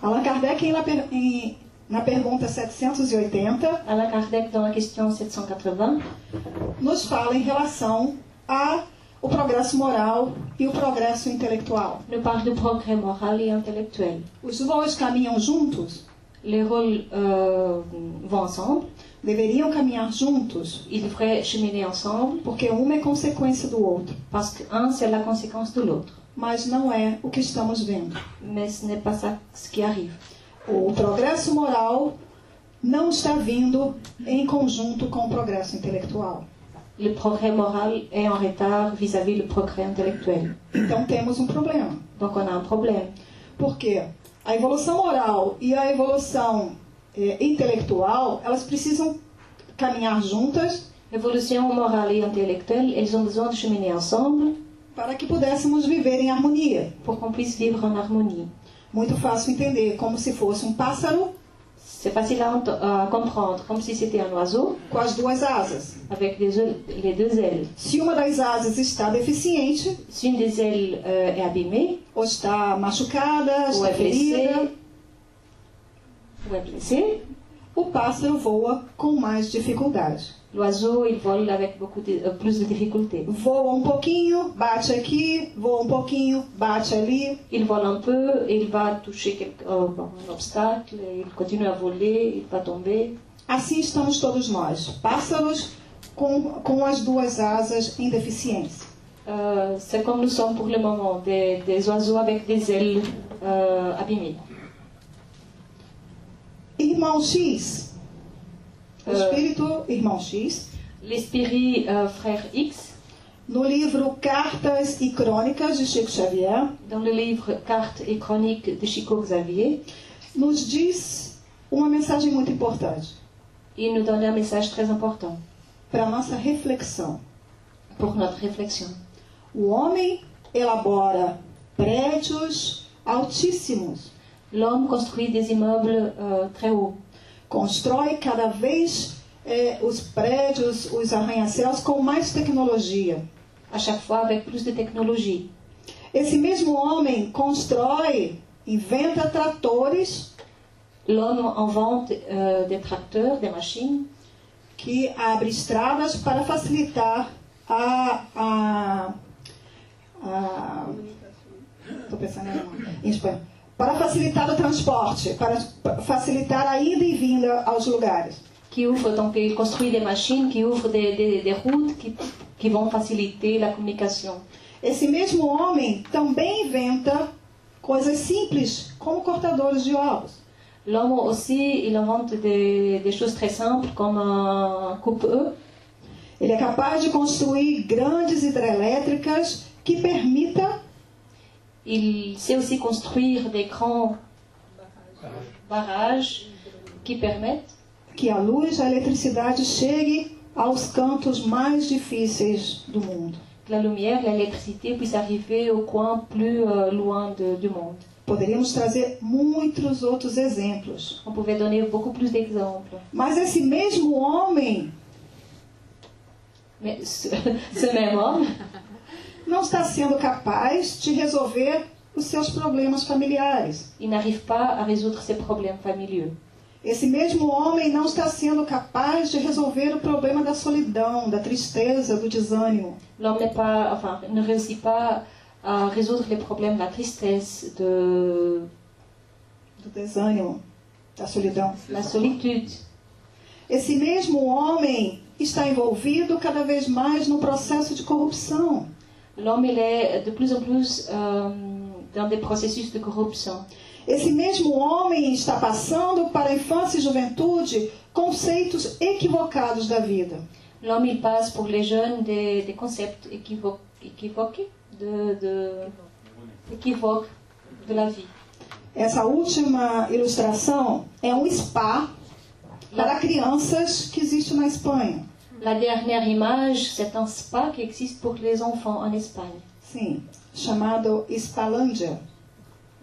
Allan Kardec, em, em na pergunta 780, Alain Kardec, dans la question 780, nos fala em relação a o progresso moral e o progresso intelectual. nous parle de progrès moral et intellectuel. Os dois caminham juntos? Les rôles euh, vont ensemble, Deveriam caminhar juntos? ils devraient cheminer ensemble, Porque uma é consequência do outro, parce qu'un, c'est la conséquence de l'autre. mas não é o que estamos vendo. Mais ce n'est pas ça ce qui arrive. O progresso moral não está vindo em conjunto com o progresso intelectual. Le progrès moral est en retard vis-à-vis le progrès intellectuel. Então temos um problema. Donc on a un problème. Porque a evolução moral e a evolução eh, intelectual, elas precisam caminhar juntas L'évolution morale et intellectuelle, elles ont besoin de cheminer ensemble para que pudéssemos viver em harmonia. pour qu'on puisse vivre en harmonie. Muito fácil entender, como se fosse um pássaro C'est facile à, à comprendre, comme si c'était un oiseau com as duas asas. avec les, les deux ailes. Se uma das asas está deficiente, Si une des ailes euh, est abîmée ou está machucada, ou está est blessée, ferida, ou blessée, o pássaro voa com mais dificuldade. l'oiseau il vole avec beaucoup de, euh, plus de difficultés. Voa um pouquinho, bate aqui, voa um pouquinho, bate ali. Il vole un peu et il va toucher quelque, bon, un obstacle, il continue à voler, il va tomber. Assim estamos todos nós, pássaros com, com as duas asas em deficiência. Euh, c'est comme nous sommes pour le moment, des, des oiseaux avec des ailes euh, abîmées. Irmão X, o Ah. espírito Irmão X, L'esprit euh, frère X, no livro Cartas e Crônicas de Chico Xavier, dans le livre Cartes et chroniques de Chico Xavier, nos diz uma mensagem muito importante. Il nous donne un message très important. Para a nossa reflexão. pour notre réflexion. O homem elabora prédios altíssimos, L'homme construit des immeubles euh, très hauts. constrói cada vez eh, os prédios, os arranha-céus com mais tecnologia. à chaque fois avec plus de technologie. Esse mesmo homem constrói, inventa tratores L'homme invente euh, des tracteurs, des machines que abre estradas para facilitar a. a, a tô pensando em espanhol. Para facilitar o transporte, para facilitar a ida e vinda aos lugares. qui ouvrent, donc il construit des machines qui ouvrent des, des- des routes qui, qui vont faciliter la communication. Esse mesmo homem também inventa coisas simples, como cortadores de ovos. L'homme aussi, il invente des, des choses très simples comme un coupe-œuf. Ele é capaz de construir grandes hidrelétricas que permita Il sait aussi construire des grands barrages qui permettent que a luz, a eletricidade chegue aos cantos mais difíceis do mundo. que la lumière, l'électricité puissent arriver au coin plus euh, loin de- du monde. Poderíamos trazer muitos outros exemplos. On pouvait donner beaucoup plus d'exemples. Mas esse mesmo homem Mais ce, ce même homme não está sendo capaz de resolver os seus problemas familiares. il n'arrive pas à résoudre ses problèmes familiaux. Esse mesmo homem não está sendo capaz de resolver o problema da solidão, da tristeza, do desânimo. L'homme n'est pas, enfin, ne réussit pas à résoudre les problèmes de la tristesse, de Do desânimo, da solidão. la solitude. Esse mesmo homem está envolvido cada vez mais no processo de corrupção. L'homme, est de plus en plus euh, dans des processus de corruption. Esse mesmo homem está passando para a infância e juventude conceitos equivocados da vida. L'homme, il passe pour les jeunes des, des concepts équivo- équivoqués, de, de, équivoques de la vie. Essa última ilustração é um spa para crianças que existe na Espanha. La dernière image, c'est un spa qui existe pour les enfants en Espagne, Sim, chamado Spalândia.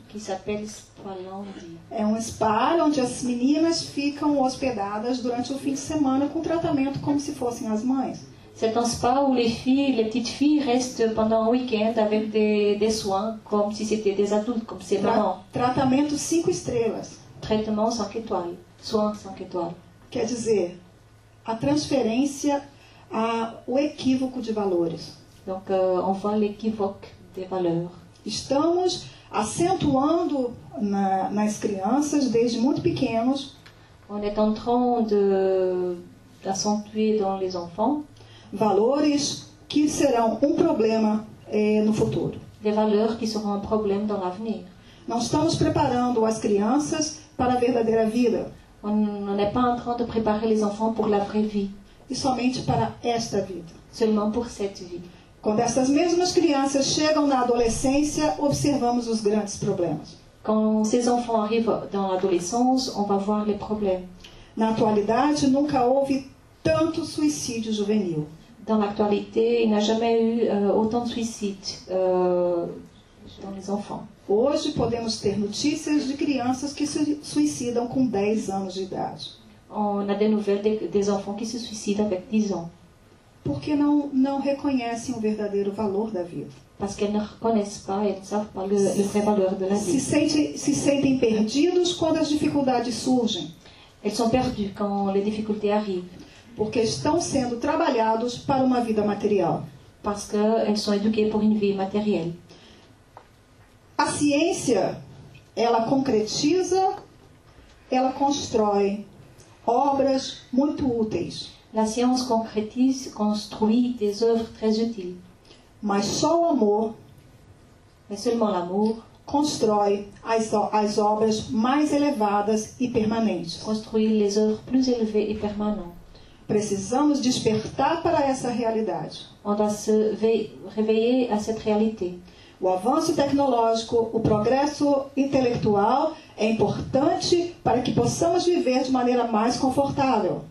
qui s'appelle Spalandi. É um spa onde as meninas ficam hospedadas durante o fim de semana com tratamento como se fossem as mães. C'est un spa où les filles, les petites filles restent pendant un week-end avec des, des soins comme si c'était des adultes, comme c'est Tra mamans. tratamento cinco estrelas. Traitement 5 étoiles. soit 5 étoiles. Quer dizer, a transferência, a, o equívoco de valores. Donc euh, on voit l'équivoque des valeurs. Estamos acentuando na, nas crianças, desde muito pequenos, On est en train de- d'accentuer dans les enfants valores que serão um problema eh, no futuro. des valeurs qui seront un problème dans l'avenir. Não estamos preparando as crianças para a verdadeira vida, On n'est pas en train de préparer les enfants pour la vraie vie, e somente para esta vida. seulement pour cette vie. Quando essas mesmas crianças chegam na adolescência, observamos os grandes problemas. Quand ces enfants arrivent dans l'adolescence, on va voir les problèmes. Na atualidade, nunca houve tanto suicídio juvenil. Dans l'actualité, il n'y a jamais eu euh, autant de suicides euh, dans les enfants. Hoje podemos ter notícias de crianças que se suicidam com 10 anos de idade. On a des nouvelles des, enfants qui se suicident avec 10 ans Porque não, não reconhecem o verdadeiro valor da vida. parce qu'elles ne reconnaissent pas et ne savent pas le, le vrai valeur de la Se vie. sentem, se sentem perdidos quando as dificuldades surgem, Elles sont perdues quand les difficultés arrivent porque estão sendo trabalhados para uma vida material. parce qu'elles sont éduquées pour une vie matérielle. A ciência, ela concretiza, ela constrói obras muito úteis, La science concrétise, construit des œuvres très utiles, mas só o amor mais seulement l'amour constrói as, as obras mais elevadas e permanentes. construit les œuvres plus élevées et permanentes. Precisamos despertar para essa realidade. On doit se vei- réveiller à cette réalité. O avanço tecnológico, o progresso intelectual é importante para que possamos viver de maneira mais confortável.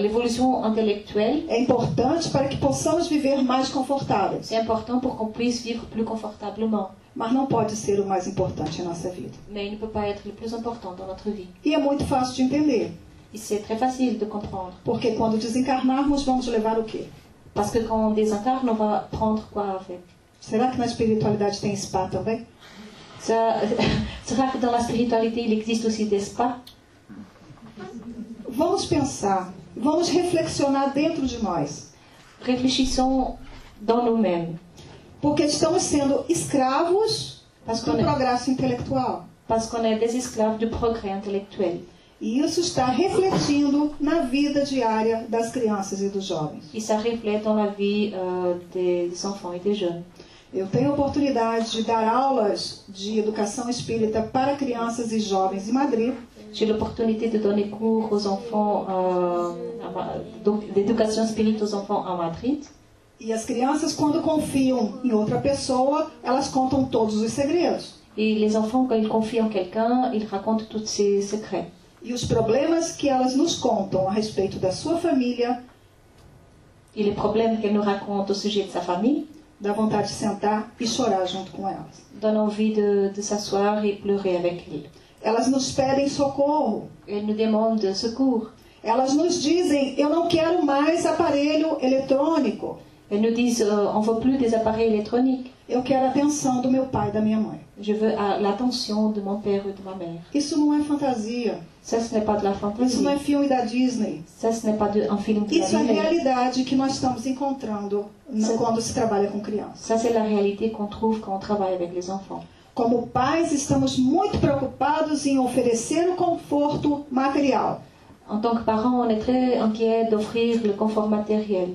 L'évolution intellectuelle, É importante para que possamos viver mais confortáveis, c'est important pour qu'on puisse vivre plus confortablement. mas não pode ser o mais importante em nossa vida. Mais il ne peut pas être le plus important dans notre vie. E é muito fácil de entender, Et c'est très facile de comprendre. porque quando desencarnarmos, vamos levar o quê? Parce que quand on désincarne, on va prendre quoi avec Será que na espiritualidade tem spa também? Ça, Sera que spiritualité, il existe aussi des spas Vamos pensar, vamos reflexionar dentro de nós, Réfléchissons dans nous-mêmes. porque estamos sendo escravos do est, progresso intelectual. parce qu'on est des esclaves du progrès intellectuel. E isso está refletindo na vida diária das crianças e dos jovens. Et ça reflète dans la vie euh, des, des enfants et des jeunes. Eu tenho a oportunidade de dar aulas de educação espírita para crianças e jovens em Madrid. J'ai l'opportunité de donner cours aux enfants, euh, d'éducation spirituelle aux enfants à Madrid. E as crianças, quando confiam em outra pessoa, elas contam todos os segredos. Et les enfants, quand ils confient en quelqu'un, ils racontent tous ses secrets. E os problemas que elas nos contam a respeito da sua família, Et les problèmes qu'elle nous raconte au sujet de sa famille dá vontade de sentar e chorar junto com elas. donnent envie de, de s'asseoir et pleurer avec elle. Elas nos pedem socorro. Elle nous demande secours. Elas nos dizem: Eu não quero mais aparelho eletrônico. Elles nous disent euh, on veut plus des appareils électroniques. Eu quero a atenção do meu pai e da minha mãe. Je veux ah, l'attention de mon père et de ma mère. Isso não é fantasia. Ça, ce n'est pas de la Isso não é filme da Disney. Ça, ce n'est pas de, un film de Isso é a Disney. realidade que nós estamos encontrando no- quando se trabalha com crianças. Ça, c'est la réalité qu'on trouve quand on travaille avec les enfants. Como pais, estamos muito preocupados em oferecer o conforto material. En tant que parents, on est très inquiet d'offrir le confort matériel.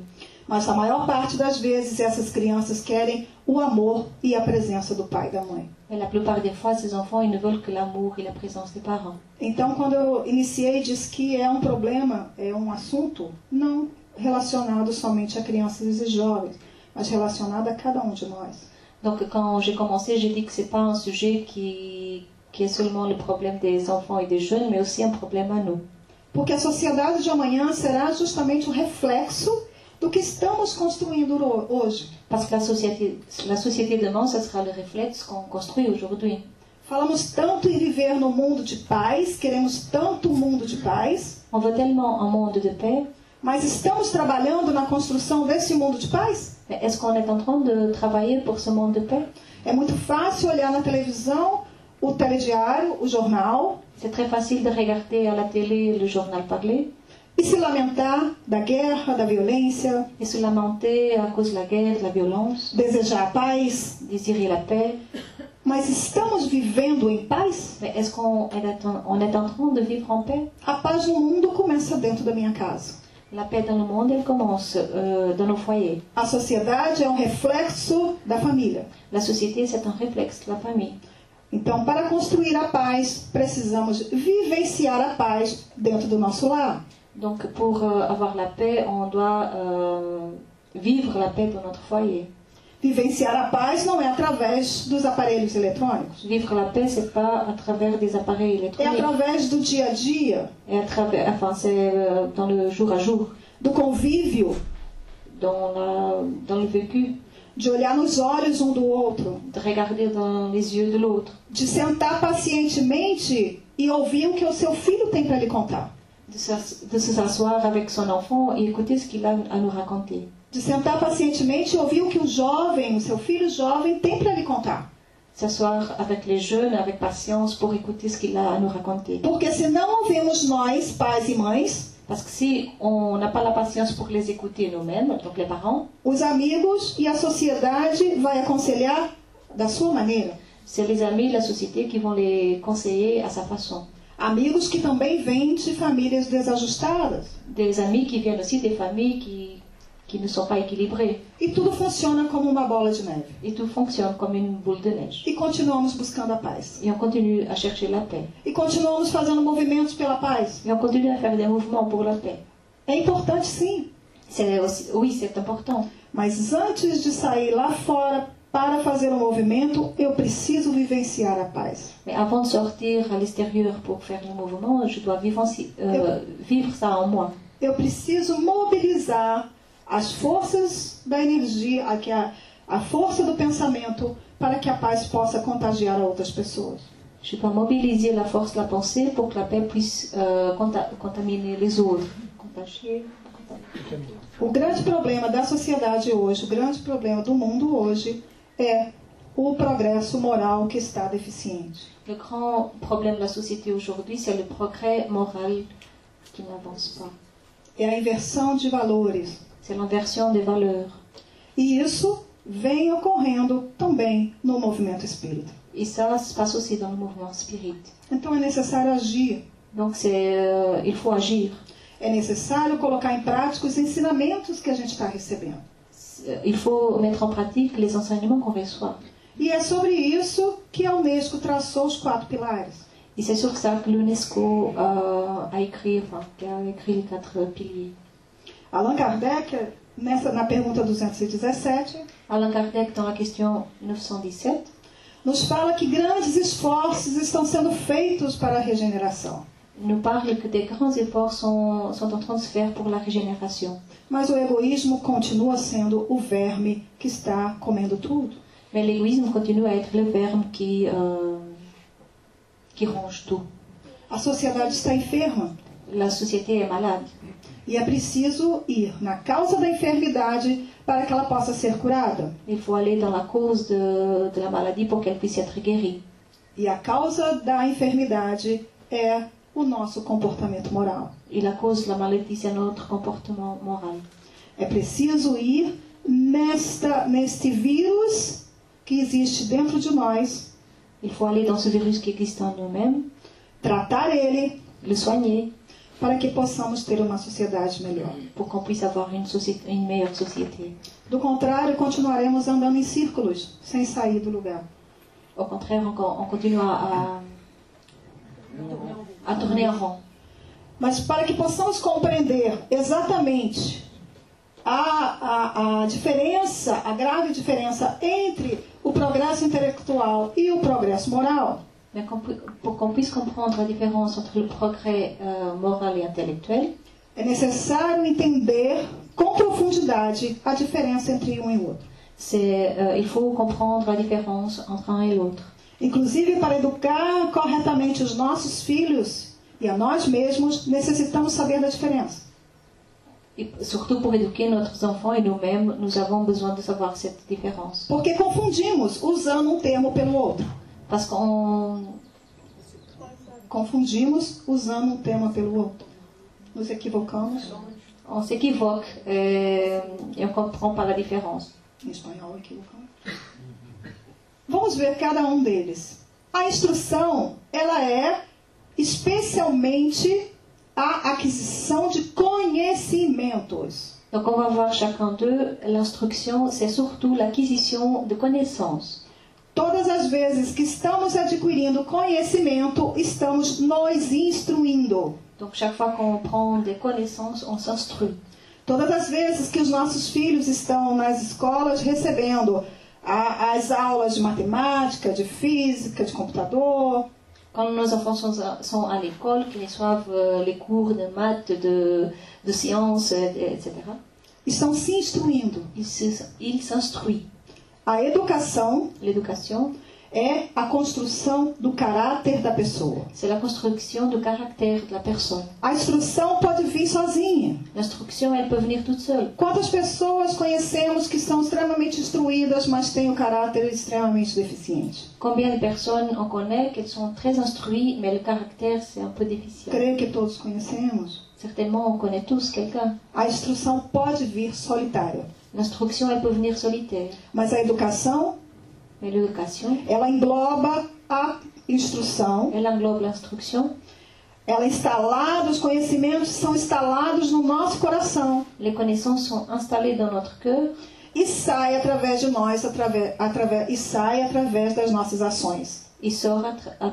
Mas a maior parte das vezes essas crianças querem o amor e a presença do pai e da mãe. Mais la plupart des fois, ces enfants, ils ne veulent que l'amour et la présence des parents. Então, quando eu iniciei, disse que é um problema, é um assunto não relacionado somente a crianças e jovens, mas relacionado a cada um de nós. Donc, quand j'ai commencé, j'ai dit que c'est pas un sujet qui, qui est seulement le problème des enfants et des jeunes, mais aussi un problème à nous. Porque a sociedade de amanhã será justamente o reflexo do que estamos construindo ho- hoje. Parce que la société, la société demain, ça sera le qu'on construit aujourd'hui. Falamos tanto em viver no mundo de paz, queremos tanto um mundo de paz, On veut tellement un monde de paix, mas estamos trabalhando na construção desse mundo de paz? est-ce qu'on est en train de travailler pour ce monde de paix É muito fácil olhar na televisão o telediário, o jornal, C'est très facile de regarder à la télé le journal parler e se lamentar da guerra, da violência, et se lamenter à cause de la guerre, de la violence, desejar a paz, désirer la paix. mas estamos vivendo em paz? Mais est-ce qu'on est, on est en train de vivre en paix A paz no mundo começa dentro da minha casa. La paix dans le monde, elle commence euh, dans nos foyers. A sociedade é um reflexo da família. La société, c'est un réflexe de la famille. Então, para construir a paz, precisamos vivenciar a paz dentro do nosso lar. Donc, pour euh, avoir la paix, on doit euh, vivre la paix dans notre foyer. Vivenciar a paz não é através dos aparelhos eletrônicos, Vivre la paix, c'est pas à travers des appareils é électroniques. através do dia a dia, Et à travers, enfin, c'est euh, dans le jour à jour, do convívio, dans, la- dans le vécu, de olhar nos olhos um do outro, de regarder dans les yeux de l'autre, de sentar pacientemente e ouvir o que o seu filho tem para lhe contar. De se s'asseoir avec son enfant et écouter ce qu'il a à nous raconter. De sentar pacientemente e ouvir o que o jovem, o seu filho jovem, tem para lhe contar. S'asseoir avec les jeunes avec patience pour écouter ce qu'il a à nous raconter. Porque se não ouvimos nós, pais e mães, Parce que si on n'a pas la patience pour les écouter nous-mêmes, donc les parents, os amigos e a sociedade vai aconselhar da sua maneira. c'est les amis, la société qui vont les conseiller à sa façon. Amigos que também vêm de famílias desajustadas. Des amis qui viennent aussi des familles qui, qui ne sont pas équilibrées. E tudo funciona como uma bola de neve. Et tout fonctionne comme une boule de neige. E continuamos buscando a paz. Et on continue à chercher la paix. E continuamos fazendo movimentos pela paz. Et on continue à faire des mouvements pour la paix. É importante sim, C'est oui, c'est important. mas antes de sair lá fora para fazer um movimento, eu preciso vivenciar a paz. Mais avant de sortir à l'extérieur pour faire le mouvement, je dois vivre, euh, vivre ça en moi. Eu preciso mobilizar as forças da energia, a, a, a força do pensamento, para que a paz possa contagiar a outras pessoas. Je dois mobiliser la force de la pensée pour que la paix puisse euh, conta- contaminer les autres. Contagier. O grande problema da sociedade hoje, o grande problema do mundo hoje, é o progresso moral que está deficiente. Le grand problème de la société aujourd'hui, c'est le progrès moral qui n'avance pas. É a inversão de valores. C'est l'inversion des valeurs. E isso vem ocorrendo também no movimento espírita. Et ça se passe aussi dans le mouvement spirit. Então é necessário agir, Donc c'est, euh, il faut agir. é necessário colocar em prática os ensinamentos que a gente está recebendo. Il faut mettre en pratique les enseignements qu'on reçoit. E é sobre isso que a Unesco traçou os quatro pilares. Et c'est sur ça que l'UNESCO euh, a écrit, enfin, a écrit les quatre piliers. Allan Kardec, nessa, na pergunta 217, Alain Kardec, dans la question 917, nos fala que grandes esforços estão sendo feitos para a regeneração. Nous parle que des grands efforts sont, sont en train de se faire pour la régénération. Mas o egoísmo continua sendo o verme que está comendo tudo. Mais l'égoïsme continue à être le verbe qui, euh, qui ronge tout. A sociedade está enferma La société est malade. e é preciso ir na causa da enfermidade para que ela possa ser curada. Il faut aller dans la cause de, de la maladie pour qu'elle puisse être guérie. E a causa da enfermidade é o nosso comportamento moral. Et la cause la c'est notre comportement moral. É preciso ir nesta, neste vírus que existe dentro de nós, Il faut aller dans ce virus qui existe en nous-mêmes, tratar ele le soigner para que possamos ter uma sociedade melhor. pour qu'on puisse avoir une, société, une meilleure société. Do contrário, continuaremos andando em círculos, sem sair do lugar. Au contraire, on, on continue à, en rond. Mas para que possamos compreender exatamente a, a, a diferença, a grave diferença entre o progresso intelectual e o progresso moral, Mais pour qu'on puisse comprendre la différence entre le progrès euh, moral et intellectuel, é necessário entender com profundidade a diferença entre um e outro. c'est, euh, il faut comprendre la différence entre un et l'autre. Inclusive, para educar corretamente os nossos filhos e a nós mesmos, necessitamos saber da diferença. Et surtout pour éduquer nos enfants et nous-mêmes, nous avons besoin de savoir cette différence. Porque confundimos usando um termo pelo outro. Parce qu'on confundimos usando um tema pelo outro. Nos equivocamos. On s'équivoque euh, et on comprend pas la différence. Em espanhol, equivocamos. Vamos ver cada um deles. A instrução, ela é especialmente a aquisição de conhecimentos. Donc on va voir chacun d'eux. L'instruction, c'est surtout l'acquisition de connaissances. Todas as vezes que estamos adquirindo conhecimento, estamos nos instruindo. Donc chaque fois qu'on prend des connaissances, on s'instruit. Todas as vezes que os nossos filhos estão nas escolas recebendo a- as aulas de matemática, de física, de computador, Quand nos enfants sont, à- sont à l'école, qu'ils reçoivent euh, les cours de maths, de, de sciences, etc., estão se instruindo. ils se- ils s'instruient. A educação L'éducation, é a construção do caráter da pessoa. c'est la construction du caractère de la personne. A instrução pode vir sozinha. L'instruction, elle peut venir toute seule. Quantas pessoas conhecemos que são extremamente instruídas, mas têm o caráter extremamente deficiente? Combien de personnes on connaît qu'elles sont très instruites, mais le caractère, c'est un peu déficient Creio que todos conhecemos. Certainement, on connaît tous quelqu'un. A instrução pode vir solitária, L'instruction, elle peut venir solitaire. mas a educação, Mais l'éducation, ela engloba a instrução, elle englobe l'instruction. ela é instalada, os conhecimentos são instalados no nosso coração Les connaissances sont installées dans notre cœur e sai através de nós, através, através, e sai através das nossas ações. et sort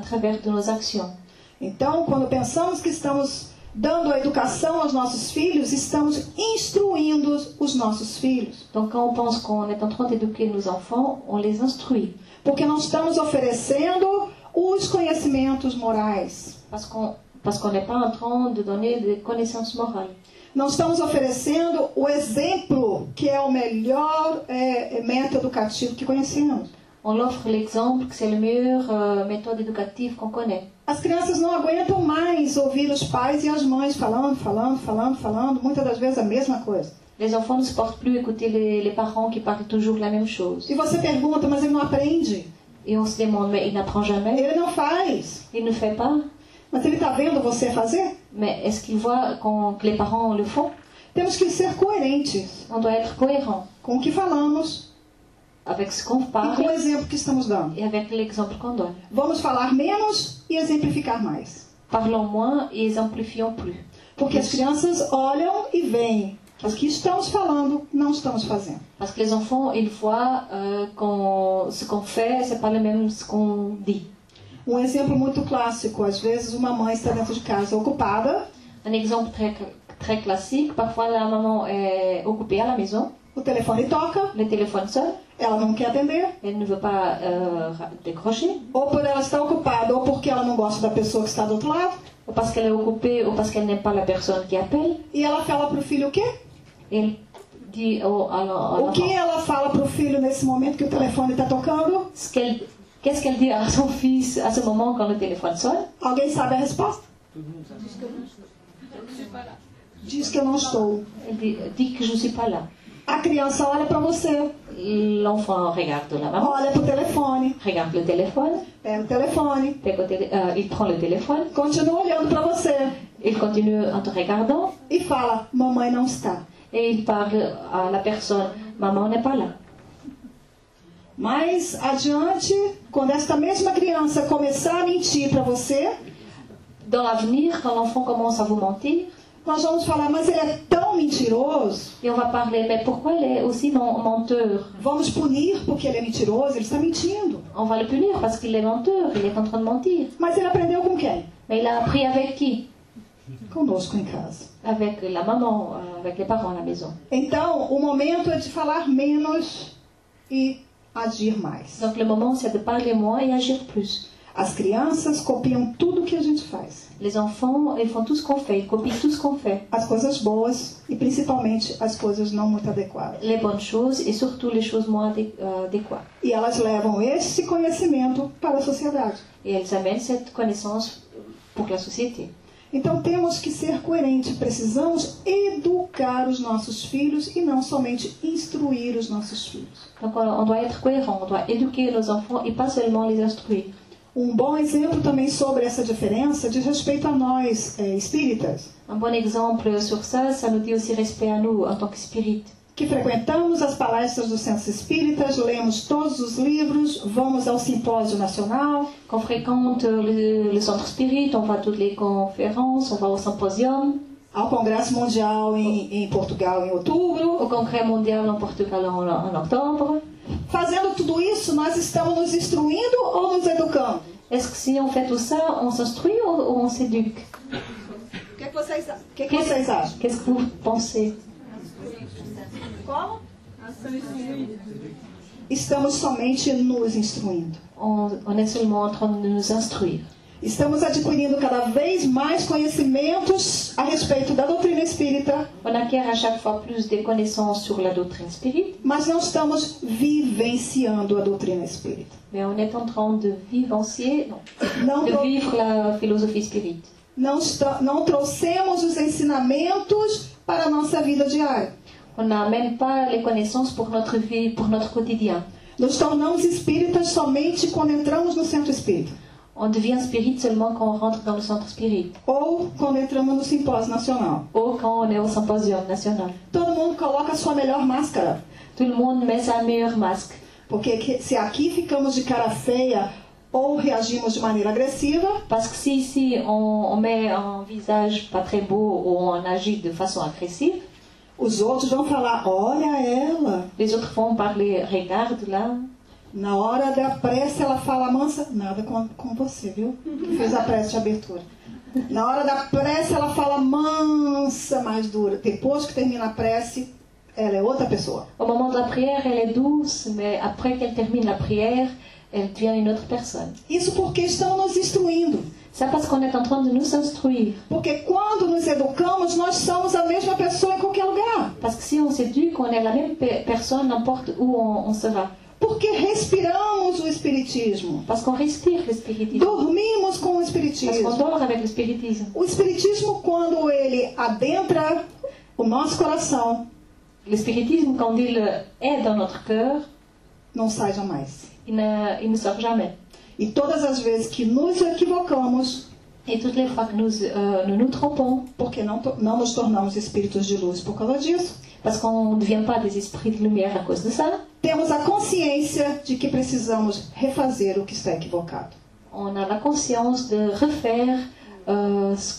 travers de nos actions. Então, quando pensamos que estamos dando a educação aos nossos filhos, estamos instruindo os nossos filhos. Donc quand on pense qu'on est en train d'éduquer nos enfants, on les instruit. Porque não estamos oferecendo os conhecimentos morais. Parce qu'on parce qu'on n'est pas en train de donner des connaissances morales. Não estamos oferecendo o exemplo, que é o melhor é, é, método educativo que conhecemos. On offre l'exemple que c'est la meilleure euh, méthode éducative qu'on connaît. As crianças não aguentam mais ouvir os pais e as mães falando, falando, falando, falando, muitas das vezes a mesma coisa. Les enfants ne supportent plus écouter les, les parents qui parlent toujours la même chose. E você pergunta, mas ele não aprende? Et on se demande, mais il n'apprend jamais, Ele não faz. il ne fait pas. Mas ele está vendo você fazer? Mais est-ce qu'il voit qu'on- que les parents le font Temos que ser coerentes On doit être cohérent com o que falamos e com o exemplo que estamos dando. Vamos falar menos e exemplificar mais. Parlons moins et exemplifions plus. Porque as crianças olham e veem o que estamos falando não estamos fazendo. Parce que les enfants, ils voient euh, qu'on- ce qu'on fait, c'est pas le même ce qu'on dit. Um exemplo muito clássico, às vezes uma mãe está dentro de casa ocupada, Un exemple très, très classique, parfois la maman est occupée à la maison, o telefone toca, le téléphone sonne, ela não quer atender, elle ne veut pas euh, décrocher, ou por ela estar ocupada, ou porque ela não gosta da pessoa que está do outro lado, ou parce qu'elle est occupée, ou parce qu'elle n'aime pas la personne qui appelle. e ela fala para o filho o quê? À l'en- à O que ela fala para o filho nesse momento que o telefone está tocando? Qu'est-ce qu'elle dit à son fils à ce moment quand le téléphone sonne Alguém sabe a resposta? Diz que eu não estou. Elle dit, dit que je ne suis pas là. A criança olha para você, L'enfant regarde la maman, olha para o telefone, regarde le téléphone, pega o telefone, pega o télé- euh, il prend le téléphone, continua olhando para você. Il continue en te regardant. E fala: Mamãe não está. et il parle à la personne, maman n'est pas là. Mais adiante, quando esta mesma criança começar a mentir para você, Dans l'avenir, quand l'enfant commence à vous mentir, nós vamos falar: Mas ele é tão mentiroso. et on va parler, mais pourquoi il est aussi men- menteur Vamos punir porque ele é mentiroso, ele está mentindo. On va le punir parce qu'il est menteur, il est en train de mentir. Mas ele aprendeu com quem? Mais il a appris avec qui Conosco em casa. Avec la maman, euh, avec les parents à la maison. Então, o momento é de falar menos e agir mais. Donc le moment, c'est de parler moins et agir plus. As crianças copiam tudo que a gente faz. Les enfants, ils font tout ce qu'on fait, ils copient tout ce qu'on fait. As coisas boas e principalmente as coisas não muito adequadas. Les bonnes choses et surtout les choses moins euh, adéquates. E elas levam esse conhecimento para a sociedade. Et elles amènent cette connaissance pour la société. Então temos que ser coerentes, precisamos educar os nossos filhos e não somente instruir os nossos filhos. Donc on, on doit être cohérent, on doit éduquer nos enfants et pas seulement les instruire. Um bom exemplo também sobre essa diferença diz respeito a nós eh, espíritas, Un bon exemple sur ça, ça nous dit aussi respect à nous en tant que que frequentamos as palestras dos centros espíritas, lemos todos os livros, vamos ao simpósio nacional, Qu'on fréquente le, le centre spirit, on va à toutes les conférences, on va au symposium, ao Congresso Mundial em, em Portugal em outubro. au congrès mondial en Portugal en, en octobre. Fazendo tudo isso, nós estamos nos instruindo ou nos educando? Est-ce que si on fait tout ça, on s'instruit ou, ou on s'éduque O que, que vocês, o que, que vocês acham? Qu'est-ce que vous pensez Como? Estamos somente nos instruindo. on, on est seulement en train de nous instruire. Estamos adquirindo cada vez mais conhecimentos a respeito da doutrina espírita, On acquiert à chaque fois plus de connaissances sur la doctrine spirit, mas não estamos vivenciando a doutrina espírita. mais on est en train de vivencier, non, Não, de vivre la philosophie spirit. não, não trouxemos os ensinamentos para a nossa vida diária. On n'amène pas les connaissances pour notre vie, pour notre quotidien. Nos tornamos espíritas somente quando entramos no centro espírita On devient spirit seulement quand on rentre dans le centre spirit ou quando entramos no simpósio nacional. ou quand on est au symposium national. Todo mundo coloca a sua melhor máscara, Tout le monde met sa meilleure masque. porque que- se aqui ficamos de cara feia ou reagimos de maneira agressiva, Parce que si ici on, on met un visage pas très beau ou on agit de façon agressive, os outros vão falar: olha ela. les autres vont parler, regarde là. Na hora da prece ela fala mansa, nada com, com você, viu? Que fez a prece de abertura. Na hora da prece ela fala mansa, mais dura. Depois que termina a prece, ela é outra pessoa. Au moment de la prière, elle est douce, mais après qu'elle termine la prière, elle devient une autre personne. Isso porque estão nos instruindo. Ça parce qu'on est en train de nous instruire. Porque quando nos educamos, nós somos a mesma pessoa em qualquer lugar. Parce que si on s'éduque, on est la même pe- personne n'importe où on, on sera. Porque respiramos o Espiritismo. Parce qu'on respire le spiritisme. Dormimos com o Parce qu'on Espiritismo. dort avec le spiritisme. O Espiritismo, quando ele adentra o nosso coração, Le spiritisme, quand il est dans notre cœur, não sai jamais. il ne, il ne sort jamais. E todas as vezes que nos equivocamos, Et toutes les fois que nous euh, nous, nous trompons, porque não, não nos tornamos espíritos de luz por causa disso, parce qu'on ne devient pas des esprits de lumière à cause de ça, temos a consciência de que precisamos refazer o que está equivocado. on a la conscience de refaire euh, ce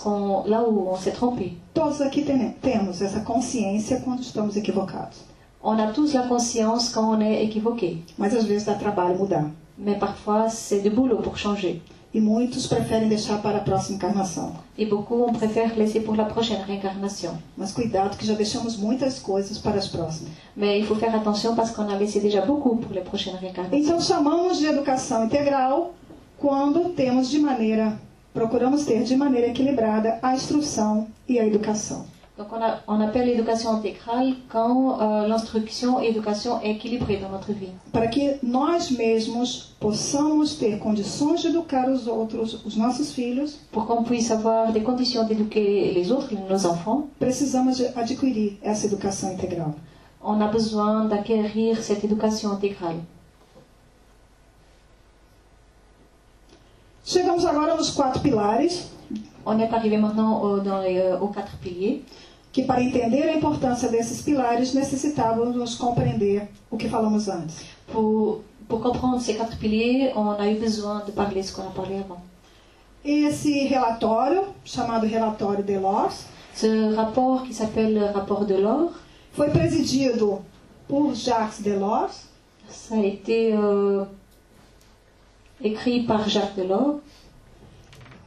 là où on s'est trompé. Todos aqui tem- temos essa consciência quando estamos equivocados. On a tous la conscience quand on est équivoqué. Mas às vezes dá trabalho mudar. Mais parfois, c'est du boulot pour changer. E muitos preferem deixar para a próxima encarnação. Et beaucoup, on préfère laisser pour la prochaine réincarnation. Mas cuidado que já deixamos muitas coisas para as próximas. Mais il faut faire attention parce qu'on a laissé déjà beaucoup pour les prochaines réincarnations. Então chamamos de educação integral quando temos de maneira, procuramos ter de maneira equilibrada a instrução e a educação. Donc on, a- on appelle l'éducation intégrale quand euh, l'instruction et l'éducation est équilibrée dans notre vie. Para que nós mesmos possamos ter condições de educar os outros, os nossos filhos, Pour qu'on puisse avoir des conditions d'éduquer les autres, nos enfants, precisamos adquirir essa educação integral. on a besoin d'acquérir cette éducation intégrale. Chegamos agora nos quatro pilares, On est arrivé maintenant au- dans les, euh, aux quatre piliers. Que para entender a importância desses pilares necessitávamos compreender o que falamos antes. Pour, pour comprendre ces quatre piliers, on a eu besoin de parler ce qu'on a parlé avant. Esse relatório, chamado Relatório Delors, Ce rapport qui s'appelle le rapport de l'or, foi presidido por Jacques Delors, ça a été euh, écrit par Jacques Delors,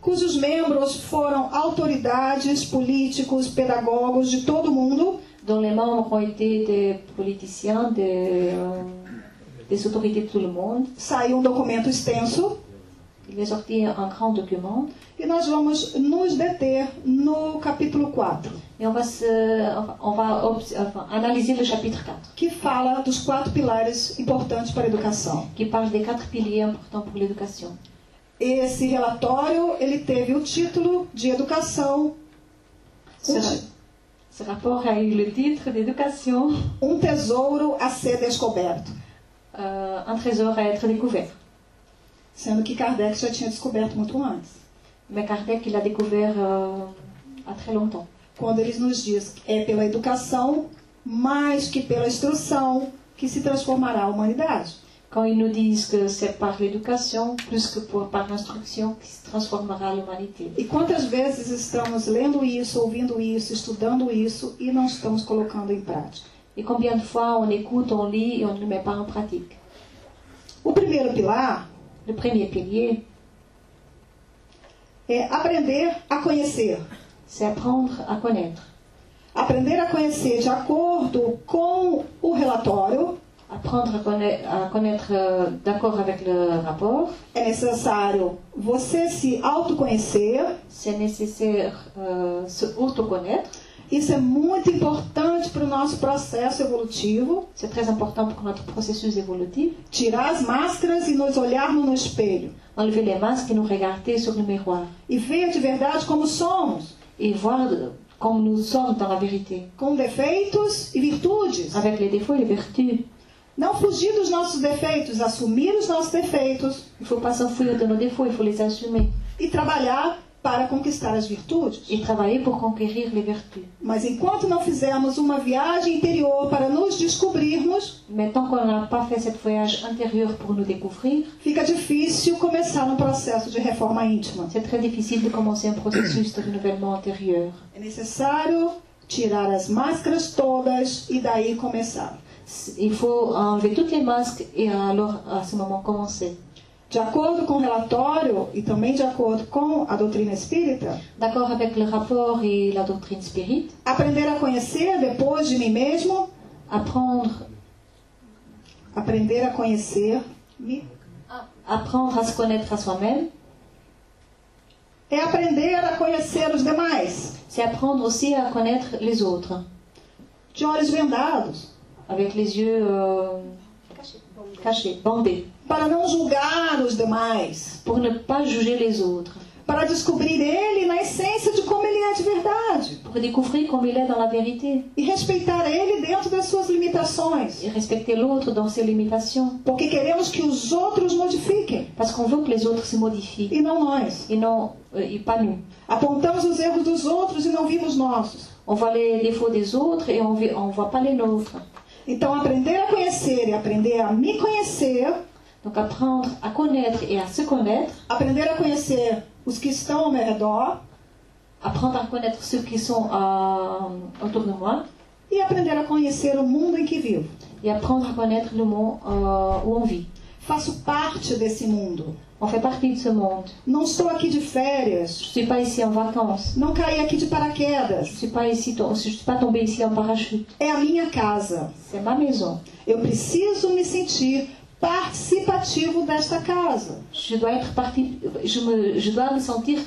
cujos membros foram autoridades, políticos, pedagogos de todo mundo, dont les membres ont été des politiciens, des, des autorités de tout le monde. saiu um documento extenso Il est sorti un grand document e nós vamos nos deter no capítulo 4, et on va, se, on va enfin, analyser le chapitre 4 que fala dos quatro pilares importantes para a educação. qui parle des quatre piliers importants pour l'éducation. Esse relatório ele teve o título de educação, Ce, ce rapport a eu le titre d'éducation, um tesouro a ser descoberto. euh, un trésor à être découvert. sendo que Kardec já tinha descoberto muito antes. Mais Kardec, il a découvert euh, à très longtemps. Quando ele nos diz que é pela educação, mais que pela instrução, que se transformará a humanidade. Quand ils nous disent que c'est par l'éducation, plus que pour, par l'instruction, qui se transformera l'humanité. E quantas vezes estamos lendo isso, ouvindo isso, estudando isso e não estamos colocando em prática? Et combien de fois on écoute, on lit et on ne met pas en pratique O primeiro pilar Le premier pilier, é aprender a conhecer. c'est apprendre à connaître. Aprender a conhecer de acordo com o relatório, Connaître, à connaître euh, d'accord avec le rapport, é necessário você se autoconhecer. c'est nécessaire euh, se autoconnaître. Isso é muito importante para o nosso processo evolutivo. C'est très important pour notre processus évolutif. Tirar as máscaras e nos olharmos no espelho. Enlever les masques et nous regarder sur le miroir. E ver de verdade como somos, Et voir euh, comme nous sommes dans la vérité. com defeitos e virtudes. Avec les défauts et les vertus. Não fugir dos nossos defeitos, assumir os nossos defeitos Il faut pas s'enfuir de nos défauts, il faut les assumer. e trabalhar para conquistar as virtudes. Et travailler pour conquérir les vertus. Mas enquanto não fizermos uma viagem interior para nos descobrirmos, Mais tant qu'on n'a pas fait cette voyage intérieur pour nous découvrir, fica difícil começar um processo de reforma íntima. c'est très difficile de commencer un processus de renouvellement intérieur. É necessário tirar as máscaras todas e daí começar. Il faut enlever toutes les masques et alors à ce moment commencer. De acordo com o relatório e também de acordo com a doutrina espírita, D'accord avec le rapport et la doctrine spirit, aprender a conhecer depois de mim mesmo, apprendre, aprender a conhecer me. Apprendre à se connaître à soi-même, é aprender a conhecer os demais, c'est apprendre aussi à connaître les autres, de olhos vendados, avec les yeux euh, cachés, bandés, para não julgar os demais, pour ne pas juger les autres, para descobrir ele na essência de como ele é de verdade. Pour découvrir comme il est dans la vérité. E respeitar ele dentro das suas limitações, et respecter l'autre dans ses limitations, porque queremos que os outros modifiquem. Parce qu'on veut que les autres se modifient. E não nós. et non euh, et pas nous. Apontamos os erros dos outros e não vimos nossos. On voit les défauts des autres et on ne voit pas les nôtres. Então, aprender a conhecer e aprender a me conhecer, Donc apprendre à connaître et à se connaître, aprender a conhecer os que estão ao meu redor apprendre à connaître ceux qui sont euh, autour de moi e aprender a conhecer o mundo em que vivo. et apprendre à connaître le monde euh, où on vit. Faço parte desse mundo. On fait partie de ce monde. Não estou aqui de férias. Je suis pas ici en vacances. Não caí aqui de Je paraquedas. ne suis pas ici, je suis pas tombée ici en parachute. É a minha casa. C'est ma maison. Eu preciso me sentir participativo desta casa. Je dois être parti, je, me, je dois me sentir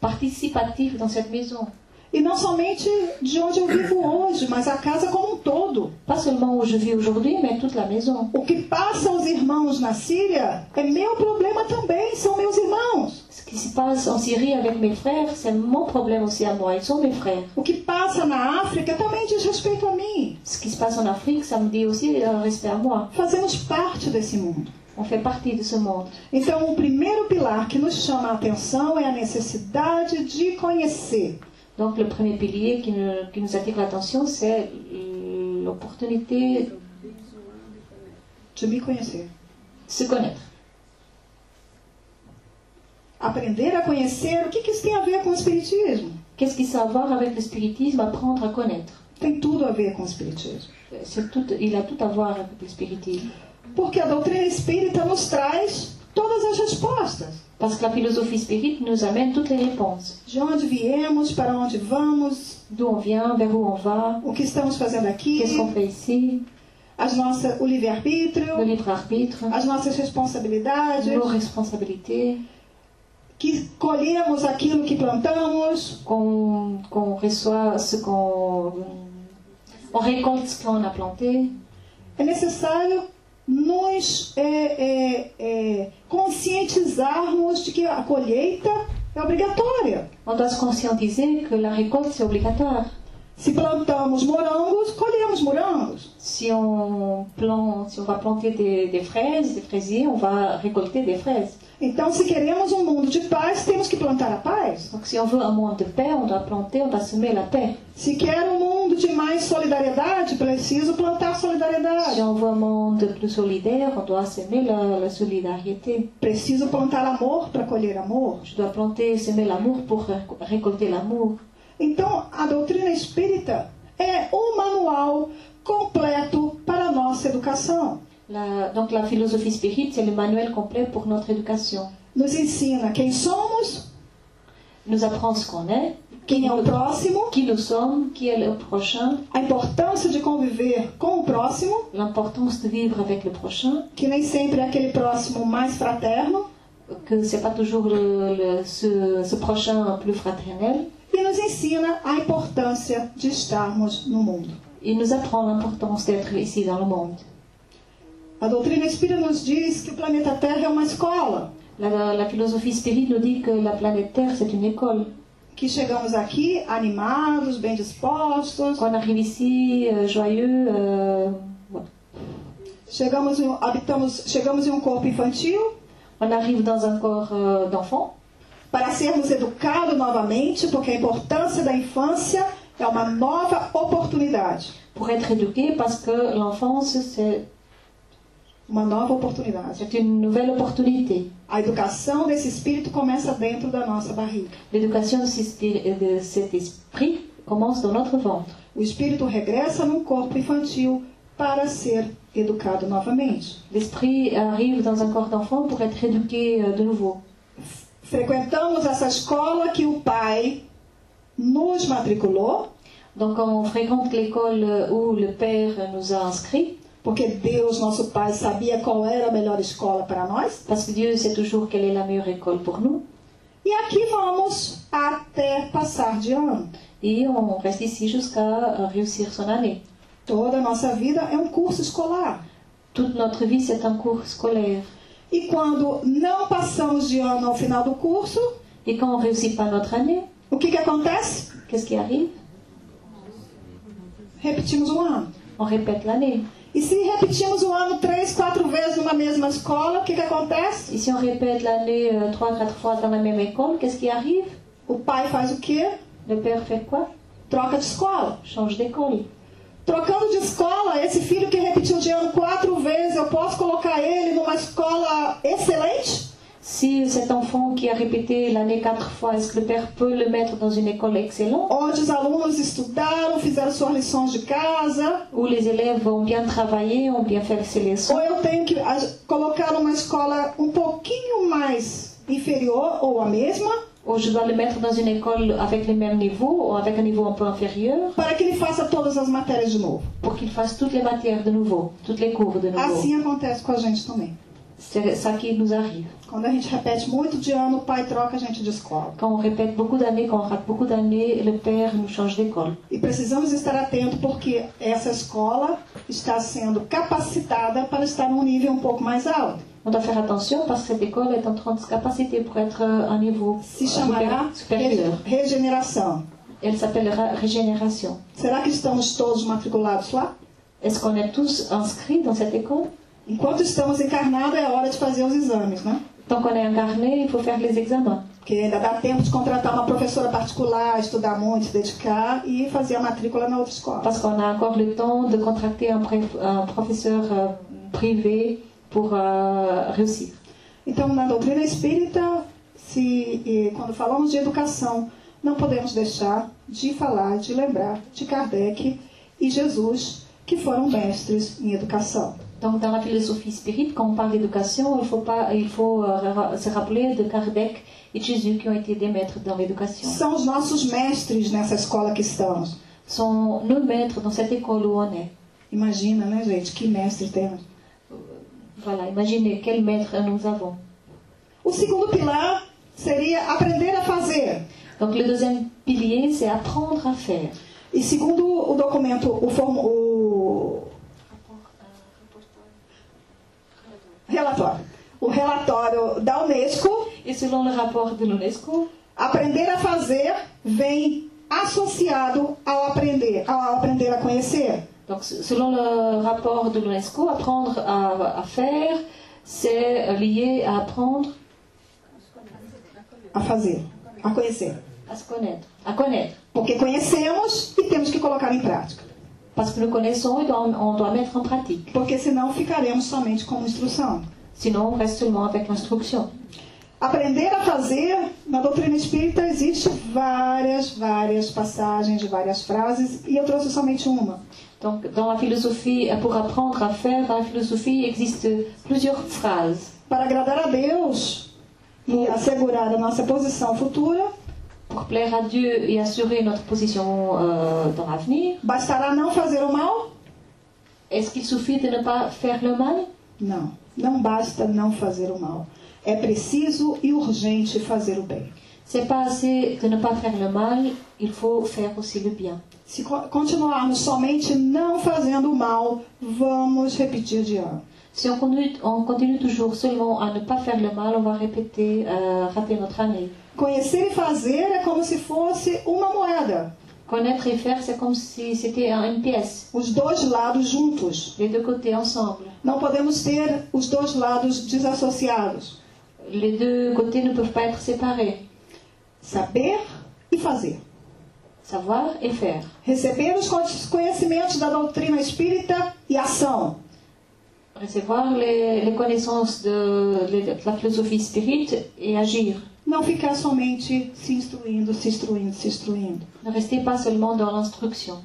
participatif dans cette maison. E não somente de onde eu vivo hoje, mas a casa como um todo. Pas seulement où je vis aujourd'hui, mais toute la maison. O que passa aos irmãos na Síria é meu problema também, são meus irmãos. Ce qui se passe en Syrie avec mes frères, c'est mon problème aussi à moi. Ils sont mes frères. O que passa na África também diz respeito a mim. Ce qui se passe en Afrique, ça me dit aussi un respect à moi. Fazemos parte desse mundo. On fait partie de ce monde. Então, o primeiro pilar que nos chama a atenção é a necessidade de conhecer. Donc le premier pilier qui nous, qui nous attire l'attention, c'est l'opportunité De me conhecer. se connaître. Aprender a conhecer, o que, que isso tem a ver com o Espiritismo? Qu'est-ce qui ça a à voir avec le spiritisme? Apprendre à connaître. Tem tudo a ver com o Espiritismo. Tout, il a tout à voir avec le spiritisme. Porque a doutrina espírita nos traz todas as respostas. Parce que la philosophie spirit nous amène toutes les réponses. De onde viemos, para onde vamos, D'où on vient, vers où on va, o que estamos fazendo aqui, qu'est-ce qu'on fait ici, as nossas, o le livre-arbítrio, libre-arbitre, as nossas responsabilidades, nos responsabilités, que colhemos aquilo que plantamos, qu'on qu'on reçoit ce qu'on... On récolte ce qu'on a planté. é necessário nos é, é, é, conscientizarmos de que a colheita é obrigatória. On doit se conscientiser que la récolte, c'est obligatoire. Se plantamos morangos, colhemos morangos. Si on, plante, si on va planter des, des fraises, des fraisiers, on va récolter des fraises. Então, se queremos um mundo de paz, temos que plantar a paz. Donc si on veut un monde de paix, on doit planter, on doit semer la paix. Se quer um mundo de mais solidariedade, preciso plantar solidariedade. Si on veut un monde plus solidaire, on doit semer la, la solidarité. Preciso plantar amor para colher amor. Je dois planter, semer l'amour pour ré- récolter l'amour. Então, a doutrina espírita é o manual completo para a nossa educação. La- donc la philosophie spirit, c'est le manuel complet pour notre éducation. Nos ensina quem somos, Il nous apprend ce qu'on est, quem é o próximo, qui nous sommes, qui est le prochain, a importância de conviver com o próximo, l'importance de vivre avec le prochain, que nem sempre é aquele próximo mais fraterno, que c'est pas toujours le, le- ce, ce prochain plus fraternel. e nos ensina a importância de estarmos no mundo. Il nous apprend l'importance d'être ici dans le monde. A doutrina espírita nos diz que o planeta Terra é uma escola, La, la philosophie spirit nous dit que la planète Terre, c'est une école. Que chegamos aqui animados, bem dispostos, Qu'on arrive ici euh, joyeux, euh, ouais. chegamos em, habitamos, chegamos em um corpo infantil on arrive dans un corps euh, d'enfant para sermos educados novamente, porque a importância da infância é uma nova oportunidade. pour être éduqué parce que l'enfance, c'est Uma nova oportunidade. c'est une nouvelle opportunité. A educação desse espírito começa dentro da nossa barriga. L'éducation de, ce spir- de cet esprit commence dans notre ventre. O espírito regressa num corpo infantil para ser educado novamente. L'esprit arrive dans un corps d'enfant pour être éduqué euh, de nouveau. Frequentamos essa escola que o pai nos matriculou, Donc on fréquente l'école euh, où le Père nous a inscrits, porque Deus, nosso Pai, sabia qual era a melhor escola para nós. parce que Dieu sait toujours quelle est la meilleure école pour nous. E aqui vamos até passar de ano. Et on reste ici jusqu'à euh, réussir son année. Toda a nossa vida é um curso escolar. Toute notre vie, c'est un cours scolaire. E quando não passamos de ano ao final do curso, Et quand on réussit pas notre année, o que, que acontece? qu'est-ce qui arrive Repetimos o ano. On répète l'année. E se repetimos o ano três, quatro vezes numa mesma escola, o que, que acontece? Et si on répète l'année euh, trois, quatre fois dans la même école, qu'est-ce qui arrive O pai faz o quê? Le père fait quoi Troca de escola. Change d'école. Trocando de escola, esse filho que repetiu de ano quatro vezes, eu posso colocar ele numa escola excelente? Si cet enfant qui a répété l'année quatre fois, est-ce que le père peut le mettre dans une école excellente Onde os alunos estudaram, fizeram suas lições de casa, où les élèves ont bien travaillé, ont bien fait ses leçons ou eu tenho que a- colocar numa escola um pouquinho mais inferior ou a mesma, Ou je dois le mettre dans une école avec le même niveau ou avec un niveau un peu inférieur para que ele faça todas as matérias de novo. pour qu'il fasse toutes les matières de nouveau, toutes les cours de nouveau. Assim acontece com a gente também. C'est ça qui nous arrive. Quando a gente repete muito de ano, o pai troca a gente de escola. Quand on répète beaucoup d'années, quand on rate beaucoup d'années, le père nous change d'école. E precisamos estar atentos porque essa escola está sendo capacitada para estar num nível um pouco mais alto. On doit faire attention parce que cette école est en train de se capaciter pour être euh, un niveau Se chamará supéri- supérieur. re- regeneração. Elle s'appellera régénération. Será que estamos todos matriculados lá? Est-ce qu'on est tous inscrits dans cette école Enquanto estamos encarnados, é hora de fazer os exames, né? Tant qu'on est incarné, il faut faire les examens. Porque ainda dá tempo de contratar uma professora particular, estudar muito, se dedicar e fazer a matrícula na outra escola. Parce qu'on a encore le temps de contracter un, pré- un professeur euh, privé pour euh, réussir. Então, na doutrina espírita, se, quando falamos de educação, não podemos deixar de falar, de lembrar de Kardec e Jesus, que foram mestres em educação. Donc dans la philosophie spirit, quand on parle d'éducation, il faut, pas, il faut euh, se rappeler de Kardec et de Jésus qui ont été des maîtres dans l'éducation. São os nossos mestres nessa escola que estamos. Sont nos maîtres dans cette école où on est. Imagina, né, gente, que mestres temos. Voilà, imaginez quel maître nous avons. O segundo pilar seria aprender a fazer. Donc le deuxième pilier, c'est apprendre à faire. E segundo o documento, o, form- o relatório, o relatório da Unesco, Et selon le rapport de l'UNESCO, aprender a fazer vem associado ao aprender, ao aprender a conhecer. donc s- selon le rapport de l'UNESCO, apprendre à, à faire, c'est lié à apprendre a fazer, a conhecer. à se connaître, à connaître. Porque conhecemos e temos que colocar em prática. Parce que nous connaissons et on doit mettre en pratique. Porque senão ficaremos somente como instrução. Sinon, on reste seulement avec l'instruction. Aprender a fazer, na doutrina espírita existe várias, várias passagens, várias frases, e eu trouxe somente uma. Donc, dans la philosophie, pour apprendre à faire, dans la philosophie, il existe plusieurs phrases. Para agradar a Deus e assegurar a nossa posição futura, Pour plaire à Dieu et assurer notre position euh, dans l'avenir, bastará não fazer o mal? est-ce qu'il suffit de ne pas faire le mal? Não, não basta não fazer o mal. É preciso e urgente fazer o bem. C'est pas assez de ne pas faire le mal, il faut faire aussi le bien. Se co- continuarmos somente não fazendo o mal, vamos repetir de ano. Si on continue, on continue toujours seulement à ne pas faire le mal, on va répéter, euh, rater notre année. Conhecer e fazer é como se fosse uma moeda, Connaître et faire, c'est comme si c'était un- une pièce, os dois lados juntos. les deux côtés ensemble. Não podemos ter os dois lados desassociados. Les deux côtés ne peuvent pas être séparés. Saber e fazer. Savoir et faire. Receber os con- conhecimentos da doutrina espírita e ação. Recevoir les, les connaissances de, de la philosophie spirite et agir. Não ficar somente se instruindo, se instruindo, se instruindo. Ne restez pas seulement dans l'instruction.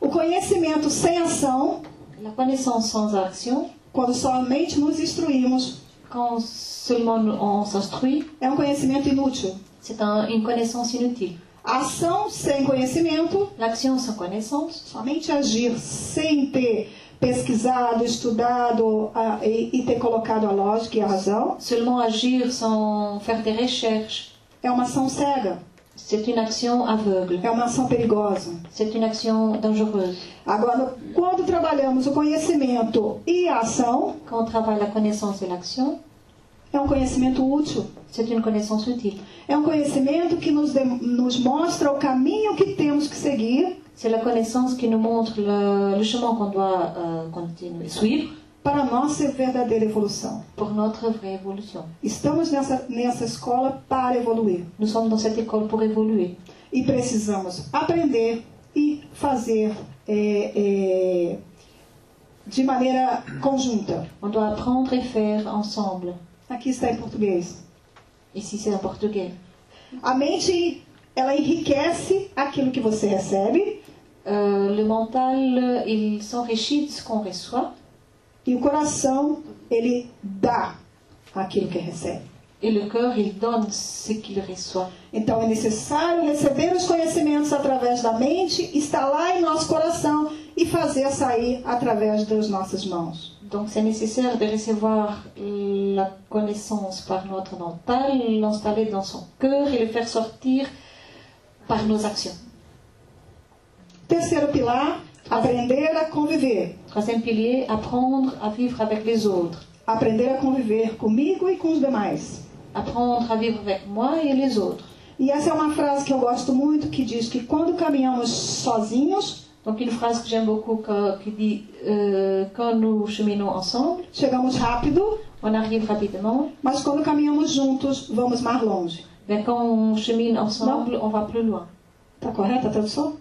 O conhecimento sem ação, La connaissance sans action, quando somente nos instruímos, quand seulement on s'instruit, é um conhecimento inútil. c'est un- une connaissance inutile. Ação sem conhecimento, L'action sans connaissance, somente agir sem ter pesquisado, estudado ah, e, e ter colocado a lógica e a razão, seulement agir sans faire des recherches, é uma ação cega, c'est une action aveugle. é uma ação perigosa. C'est une action dangereuse. Agora, quando trabalhamos o conhecimento e a ação, Quand on travaille la connaissance et l'action, é um conhecimento útil. c'est une connaissance utile. É um conhecimento que nos, de- nos mostra o caminho que temos que seguir C'est la connaissance qui nous montre le, le chemin qu'on doit euh, continuer, suivre para a nossa verdadeira evolução. pour notre vraie évolution. Estamos nessa, nessa escola para evoluir Nous sommes dans cette école pour évoluer. e precisamos aprender e fazer é, é, de maneira conjunta. On doit apprendre et faire ensemble. Aqui está em português. Ici, c'est en portugais. A mente ela enriquece aquilo que você recebe Euh, le mental, il s'enrichit de ce qu'on reçoit e o coração ele dá aquilo que recebe. et le cœur, il donne ce qu'il reçoit. Então é necessário receber os conhecimentos através da mente, instalar em nosso coração e fazer sair através das nossas mãos. Donc c'est nécessaire de recevoir la connaissance par notre mental, l'installer dans son cœur et le faire sortir par nos actions. Terceiro pilar, aprender a conviver. Troisième pilier, apprendre à vivre avec les autres. Aprender a conviver comigo e com os demais. Apprendre à vivre avec moi et les autres. E essa é uma frase que eu gosto muito que diz que quando caminhamos sozinhos, Donc une phrase que j'aime beaucoup que- qui dit euh, quand nous cheminons ensemble, chegamos rápido, on arrive rapidement, mas quando caminhamos juntos, vamos mais longe. mais quand on chemine ensemble, on va plus loin. Está correta a tradução?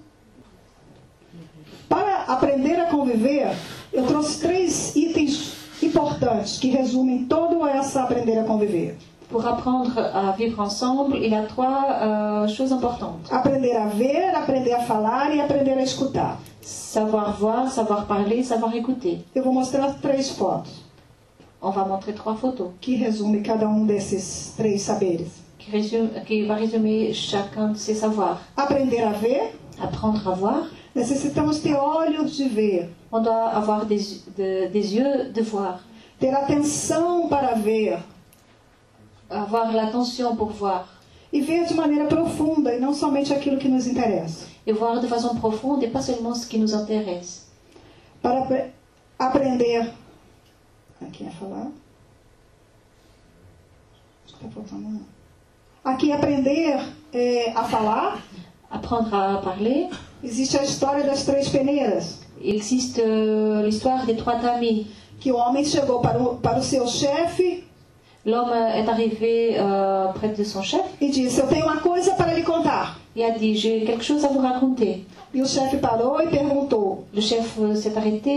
Aprender a conviver, eu trouxe três itens importantes que resumem todo essa aprender a conviver. Pour apprendre à vivre ensemble, il y a trois euh, choses importantes. Aprender a ver, aprender a falar e aprender a escutar. Savoir voir, savoir parler, savoir écouter. Eu vou mostrar três fotos On va montrer trois photos que resumem cada um desses três saberes. qui, résument, qui va résumer chacun de ses savoirs. Aprender a ver, Apprendre à voir, necessitamos ter olhos de ver, on doit avoir des, de- des yeux de voir, ter atenção para ver avoir l'attention pour voir e ver de maneira profunda e não somente aquilo que nos interessa. et voir de façon profonde et pas seulement ce qui nous intéresse. Para apre- aprender. Aqui é falar. Acho que tá faltando. Aqui aprender é, a falar. Apprendre à parler, Existe a história das três peneiras. il existe euh, l'histoire des trois tamis. Que o homem chegou para o, para o seu chefe L'homme est arrivé euh, près de son chef e disse: Eu tenho uma coisa para lhe contar. et a dit J'ai quelque chose à vous raconter. E o chefe parou e perguntou: Le chef euh, s'est arrêté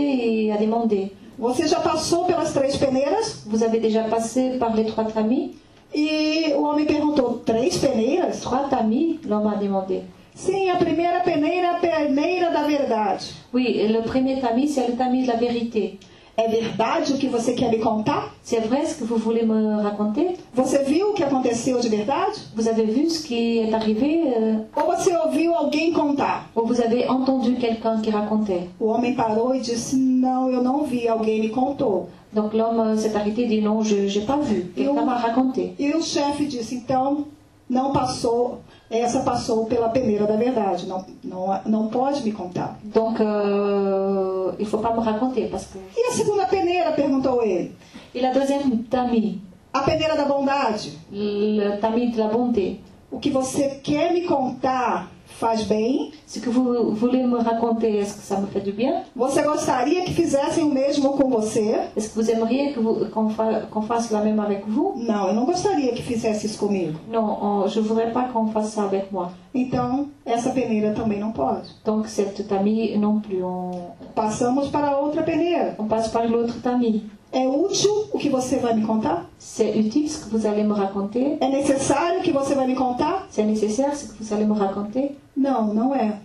et a demandé Você já passou pelas três peneiras? Vous avez déjà passé par les trois tamis? E o homem perguntou: Três peneiras? Trois tamis? L'homme a demandé. Sim, a primeira peneira a peneira da verdade. Oui, le premier tamis, c'est le tamis de la vérité. É verdade o que você quer me contar? C'est vrai ce que vous voulez me raconter Você viu o que aconteceu de verdade? Vous avez vu ce qui est arrivé euh, Ou você ouviu alguém contar? ou vous avez entendu quelqu'un qui racontait O homem parou e disse: Não, eu não vi, alguém me contou. Donc l'homme euh, s'est arrêté et dit non, je n'ai pas vu. Quelqu'un m'a raconté. E o chefe disse: Então, não passou, essa passou pela peneira da verdade, não, não, não pode me contar. Donc euh, il faut pas me raconter parce que... E a segunda peneira? perguntou ele. Et la deuxième tamis, A peneira da bondade. le tamis de la bonté. O que você quer me contar faz bem? Ce que vous voulez me raconter, est-ce que ça me fait du bien Você gostaria que fizessem o mesmo com você? Est-ce que vous aimeriez que vous- qu'on fa- qu'on fasse la même avec vous Não, eu não gostaria que fizesse isso comigo. Non, on- je voudrais pas qu'on fasse ça avec moi. Então, essa peneira também não pode. Donc cette tamis non plus. On, Passamos para outra peneira. on passe par l'autre tamis. É útil o que você vai me contar? C'est utile ce que vous allez me raconter É necessário o que você vai me contar? C'est nécessaire ce que vous allez me raconter Não, não é.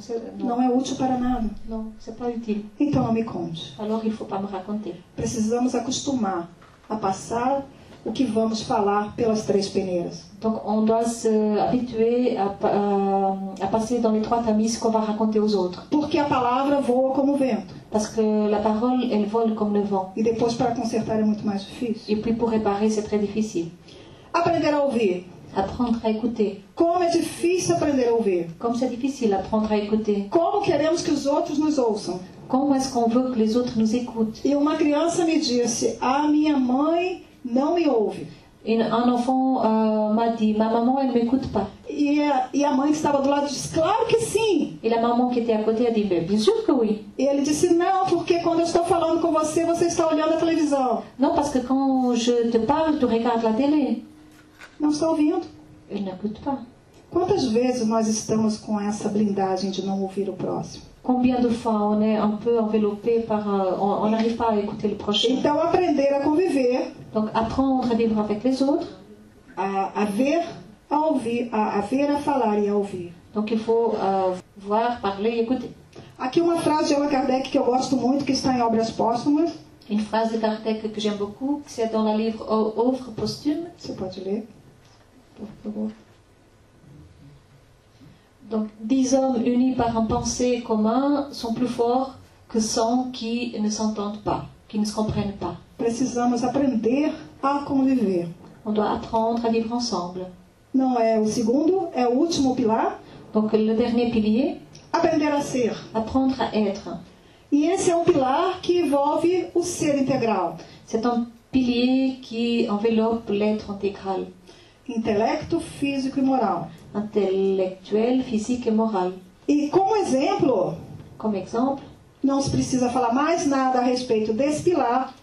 C'est non, Não é útil para nada. non, c'est pas utile. Então não me conte. Alors il faut pas me raconter. Precisamos acostumar a passar o que vamos falar pelas três peneiras. Donc on doit s'habituer à, pa- à- à passer dans les trois tamis ce qu'on va raconter aux autres. Porque a palavra voa como o vento. Parce que la parole, elle vole comme le vent. E depois para consertar é muito mais difícil. Et puis pour réparer, c'est très difficile. Aprender a ouvir. Apprendre à écouter. Como é difícil aprender a ouvir. Comme c'est difficile apprendre à écouter. Como queremos que os outros nos ouçam. Comment est-ce qu'on veut que les autres nous écoutent E uma criança me disse: A minha mãe não me ouve. Une- Un enfant euh, m'a dit, ma maman, elle m'écoute pas. E a, e a mãe que estava do lado disse: Claro que sim. Et la maman qui était à côté a dit, bien sûr que oui. E ele disse: Não, porque quando eu estou falando com você, você está olhando a televisão. Non, parce que quand je te parle, tu regardes la télé. Não está ouvindo. Elle n'écoute pas. Quantas vezes nós estamos com essa blindagem de não ouvir o próximo? Combien de fois on est un peu enveloppé par... euh, on n'arrive pas à écouter le prochain. Então, aprender a conviver, Donc apprendre à vivre avec les autres. a, a ver, a ouvir, a, a ver, a falar e a ouvir. Donc il faut euh, voir, parler écouter. Aqui uma frase de Allan Kardec que eu gosto muito, que está em Obras Póstumas. Une phrase de Kardec que j'aime beaucoup, c'est dans le livre Œuvres posthumes. Você pode ler? Donc, dix hommes unis par un pensée commun sont plus forts que cent qui ne s'entendent pas, qui ne se comprennent pas. Precisamos aprender a conviver. On doit apprendre à vivre ensemble. Não é o segundo, é o último pilar. Donc, le dernier pilier, Aprender a ser. apprendre à être. E esse é um pilar que envolve o ser integral. C'est un pilier qui enveloppe l'être intégral, Intelecto, físico e moral. intellectuel, physique et moral. E como exemplo, Comme exemple, não se precisa falar mais nada a respeito desse pilar,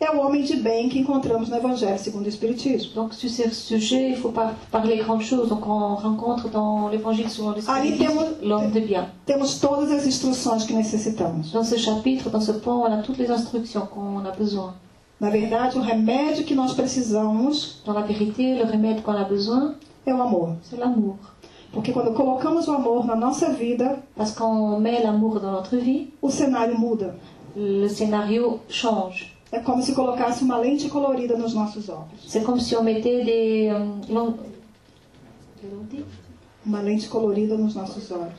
é o homem de bem que encontramos no Evangelho segundo o Espiritismo. donc sur ce sujet, il faut pas parler grandes choses. Donc, on rencontre dans l'évangile selon le Ali Spiritisme temos, l'homme de bien. temos todas as instruções que necessitamos. Dans ce chapitre, dans ce point, on a toutes les instructions qu'on a besoin. Na verdade, o remédio que nós precisamos Dans la vérité, le remède qu'on a besoin, é o amor. c'est l'amour. Porque quando colocamos o amor na nossa vida, Parce qu'on met l'amour dans notre vie, o cenário muda. le scénario change. É como se colocasse uma lente colorida nos nossos olhos. C'est comme si on mettait des... euh, len- Uma lente colorida nos nossos olhos.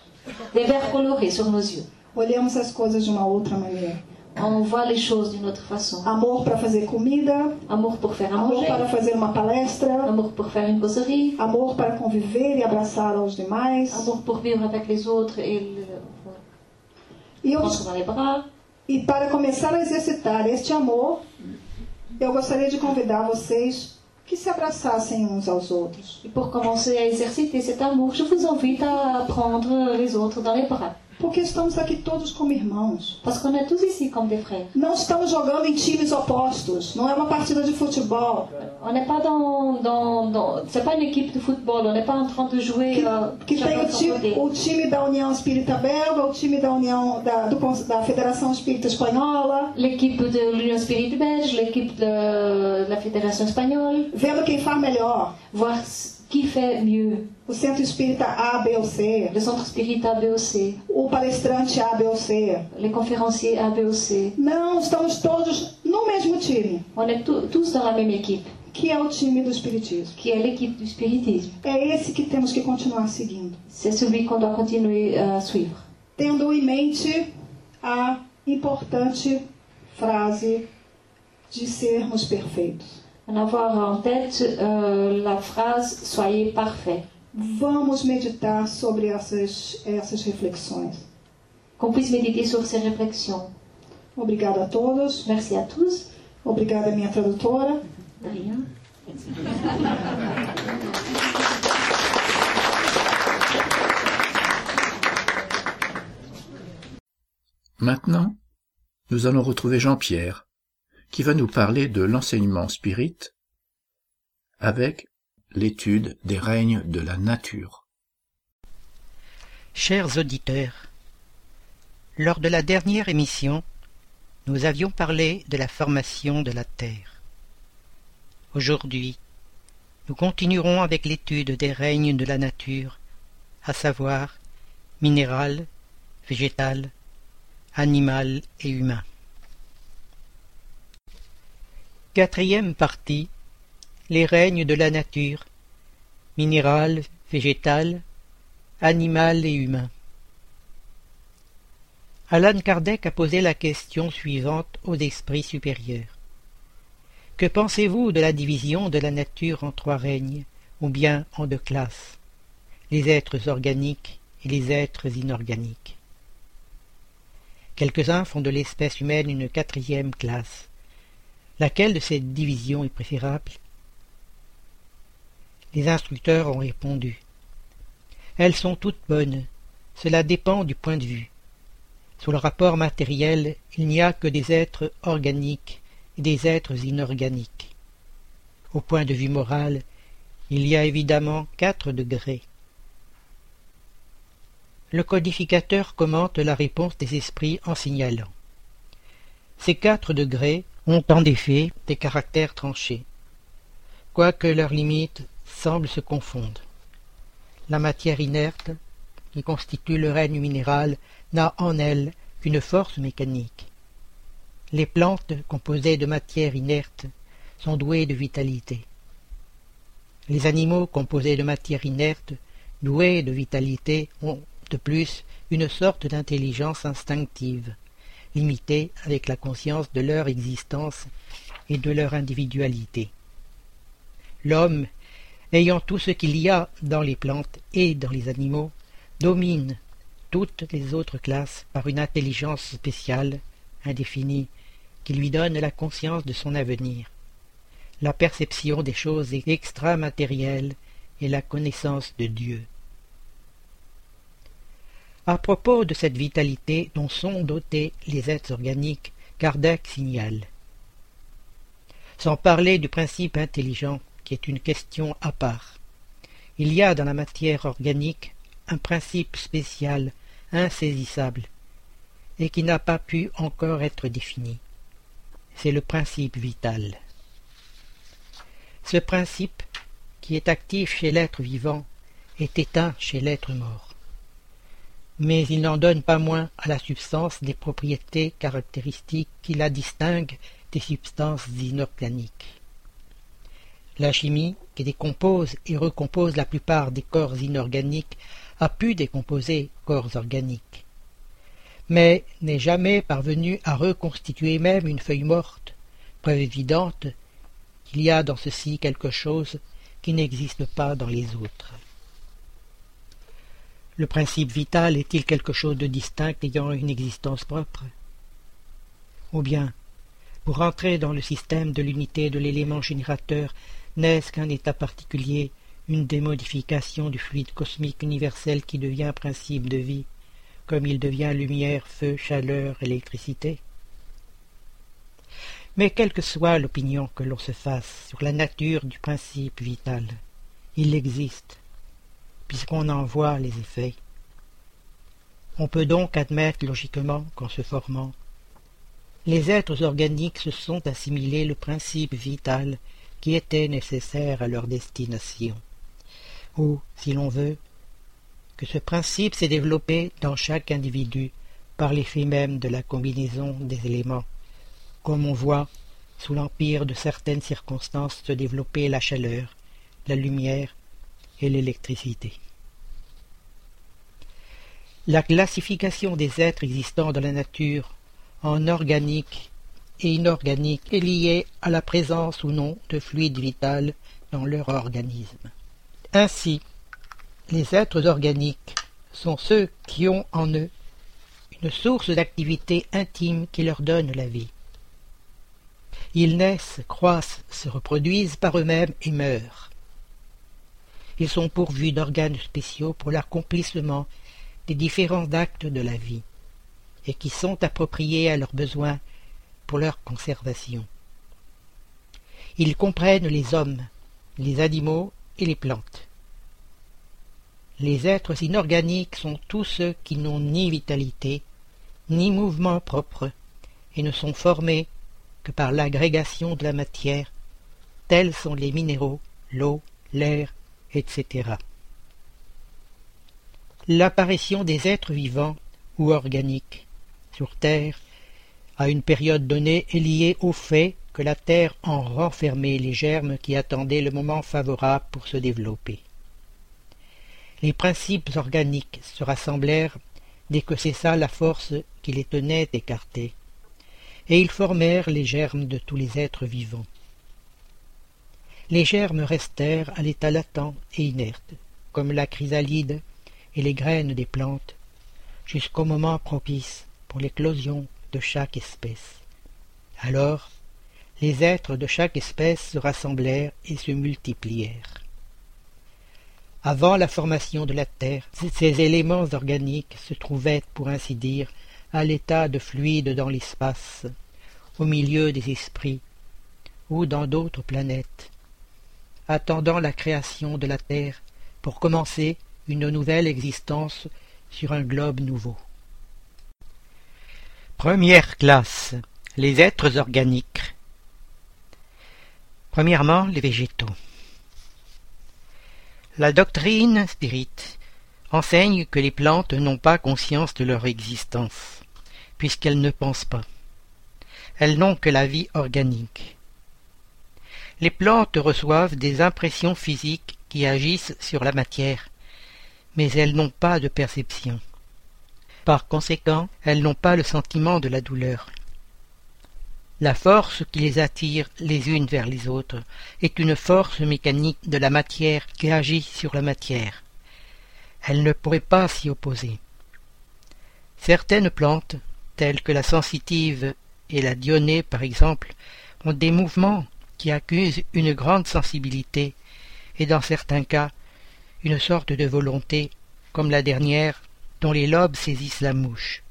des verres colorés sur nos yeux. Olhamos as coisas de uma outra maneira. On voit les choses d'une autre façon. Amor para fazer comida, Amour pour faire à amor manger, para fazer uma palestra, amour pour faire une causerie, amor para conviver e abraçar aos demais. amour pour vivre avec les autres et le E, eu, e para começar a exercitar este amor, eu gostaria de convidar vocês que se abraçassem uns aos outros. Et pour commencer à exercer cet amour, je vous invite à prendre les autres dans les bras. Porque estamos aqui todos como irmãos. Parce qu'on est tous ici comme des frères. Não estamos jogando em times opostos. Não é uma partida de futebol. On n'est pas dans. dans, dans c'est pas une équipe de football, on n'est pas en train de jouer. Que, euh, que tem o de time, o time da União Espírita Belga, o time da União da, do da Federação Espírita Espanhola, L'équipe de l'Union Spirit belge, l'équipe de la Fédération espagnole, vendo quem faz melhor. voir qui fait mieux. O Centro Espírita A, B ou C, Le centre spirit A, B ou C, o palestrante A, B ou C. les conférenciers A, B ou C. Não, estamos todos no mesmo time, On est tous- dans la même équipe, que é o time do Espiritismo. qui est l'équipe du spiritisme. É esse que temos que continuar seguindo, C'est celui qu'on doit continuer à suivre. tendo em mente a importante frase de sermos perfeitos. En avoir en tête euh, la phrase Soyez parfaits. Vamos meditar sobre essas, essas reflexões. Qu'on puisse méditer sur ces réflexions. Obrigada a todos. Merci à tous. Obrigada, minha tradutora. Rien. Maintenant, nous allons retrouver Jean-Pierre, qui va nous parler de l'enseignement spirit avec l'étude des règnes de la nature. Chers auditeurs, lors de la dernière émission, nous avions parlé de la formation de la Terre. Aujourd'hui, nous continuerons avec l'étude des règnes de la nature, à savoir minéral, végétal, animal et humain. Quatrième partie Les règnes de la nature, minéral, végétal, animal et humain. Alan Kardec a posé la question suivante aux esprits supérieurs. Que pensez-vous de la division de la nature en trois règnes, ou bien en deux classes, les êtres organiques et les êtres inorganiques? Quelques-uns font de l'espèce humaine une quatrième classe. Laquelle de ces divisions est préférable? Les instructeurs ont répondu. Elles sont toutes bonnes. Cela dépend du point de vue. Sous le rapport matériel, il n'y a que des êtres organiques et des êtres inorganiques. Au point de vue moral, il y a évidemment quatre degrés. Le codificateur commente la réponse des esprits en signalant. Ces quatre degrés ont en effet des caractères tranchés, quoique leurs limites semblent se confondre. La matière inerte, qui constitue le règne minéral, n'a en elle qu'une force mécanique. Les plantes composées de matière inerte sont douées de vitalité. Les animaux composés de matière inerte, doués de vitalité, ont de plus une sorte d'intelligence instinctive, limitée avec la conscience de leur existence et de leur individualité. L'homme, ayant tout ce qu'il y a dans les plantes et dans les animaux, domine toutes les autres classes par une intelligence spéciale, indéfinie, qui lui donne la conscience de son avenir, la perception des choses extramatérielles et la connaissance de Dieu. À propos de cette vitalité dont sont dotés les êtres organiques, Kardec signale. Sans parler du principe intelligent, qui est une question à part. Il y a dans la matière organique un principe spécial, insaisissable, et qui n'a pas pu encore être défini. C'est le principe vital. Ce principe, qui est actif chez l'être vivant, est éteint chez l'être mort. Mais il n'en donne pas moins à la substance des propriétés caractéristiques qui la distinguent des substances inorganiques. La chimie, qui décompose et recompose la plupart des corps inorganiques, a pu décomposer corps organiques, mais n'est jamais parvenue à reconstituer même une feuille morte, preuve évidente qu'il y a dans ceci quelque chose qui n'existe pas dans les autres. Le principe vital est-il quelque chose de distinct ayant une existence propre? Ou bien, pour entrer dans le système de l'unité de l'élément générateur, n'est-ce qu'un état particulier, une démodification du fluide cosmique universel qui devient principe de vie, comme il devient lumière, feu, chaleur, électricité? Mais quelle que soit l'opinion que l'on se fasse sur la nature du principe vital, il existe, puisqu'on en voit les effets. On peut donc admettre logiquement qu'en se formant, les êtres organiques se sont assimilés le principe vital qui était nécessaire à leur destination. Ou, si l'on veut, que ce principe s'est développé dans chaque individu par l'effet même de la combinaison des éléments, comme on voit, sous l'empire de certaines circonstances, se développer la chaleur, la lumière l'électricité. La classification des êtres existants dans la nature en organique et inorganique est liée à la présence ou non de fluide vital dans leur organisme. Ainsi, les êtres organiques sont ceux qui ont en eux une source d'activité intime qui leur donne la vie. Ils naissent, croissent, se reproduisent par eux-mêmes et meurent. Ils sont pourvus d'organes spéciaux pour l'accomplissement des différents actes de la vie et qui sont appropriés à leurs besoins pour leur conservation. Ils comprennent les hommes, les animaux et les plantes. Les êtres inorganiques sont tous ceux qui n'ont ni vitalité, ni mouvement propre, et ne sont formés que par l'agrégation de la matière, tels sont les minéraux, l'eau, l'air, etc. L'apparition des êtres vivants ou organiques sur Terre à une période donnée est liée au fait que la Terre en renfermait les germes qui attendaient le moment favorable pour se développer. Les principes organiques se rassemblèrent dès que cessa la force qui les tenait écartés, et ils formèrent les germes de tous les êtres vivants. Les germes restèrent à l'état latent et inerte, comme la chrysalide et les graines des plantes, jusqu'au moment propice pour l'éclosion de chaque espèce. Alors, les êtres de chaque espèce se rassemblèrent et se multiplièrent. Avant la formation de la Terre, ces éléments organiques se trouvaient, pour ainsi dire, à l'état de fluide dans l'espace, au milieu des esprits, ou dans d'autres planètes, attendant la création de la Terre pour commencer une nouvelle existence sur un globe nouveau. Première classe. Les êtres organiques. Premièrement, les végétaux. La doctrine spirit enseigne que les plantes n'ont pas conscience de leur existence, puisqu'elles ne pensent pas. Elles n'ont que la vie organique. Les plantes reçoivent des impressions physiques qui agissent sur la matière, mais elles n'ont pas de perception. Par conséquent, elles n'ont pas le sentiment de la douleur. La force qui les attire les unes vers les autres est une force mécanique de la matière qui agit sur la matière. Elle ne pourrait pas s'y opposer. Certaines plantes, telles que la sensitive et la dionée par exemple, ont des mouvements qui accusent une grande sensibilité et dans certains cas une sorte de volonté, comme la dernière dont les lobes saisissent la mouche,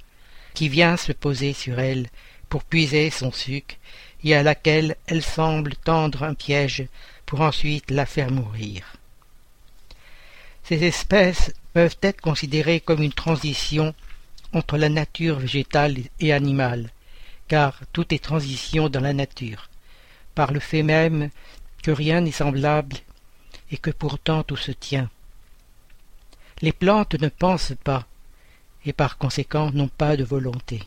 qui vient se poser sur elle pour puiser son suc, et à laquelle elle semble tendre un piège pour ensuite la faire mourir. Ces espèces peuvent être considérées comme une transition entre la nature végétale et animale, car tout est transition dans la nature, par le fait même que rien n'est semblable et que pourtant tout se tient. Les plantes ne pensent pas, et par conséquent n'ont pas de volonté.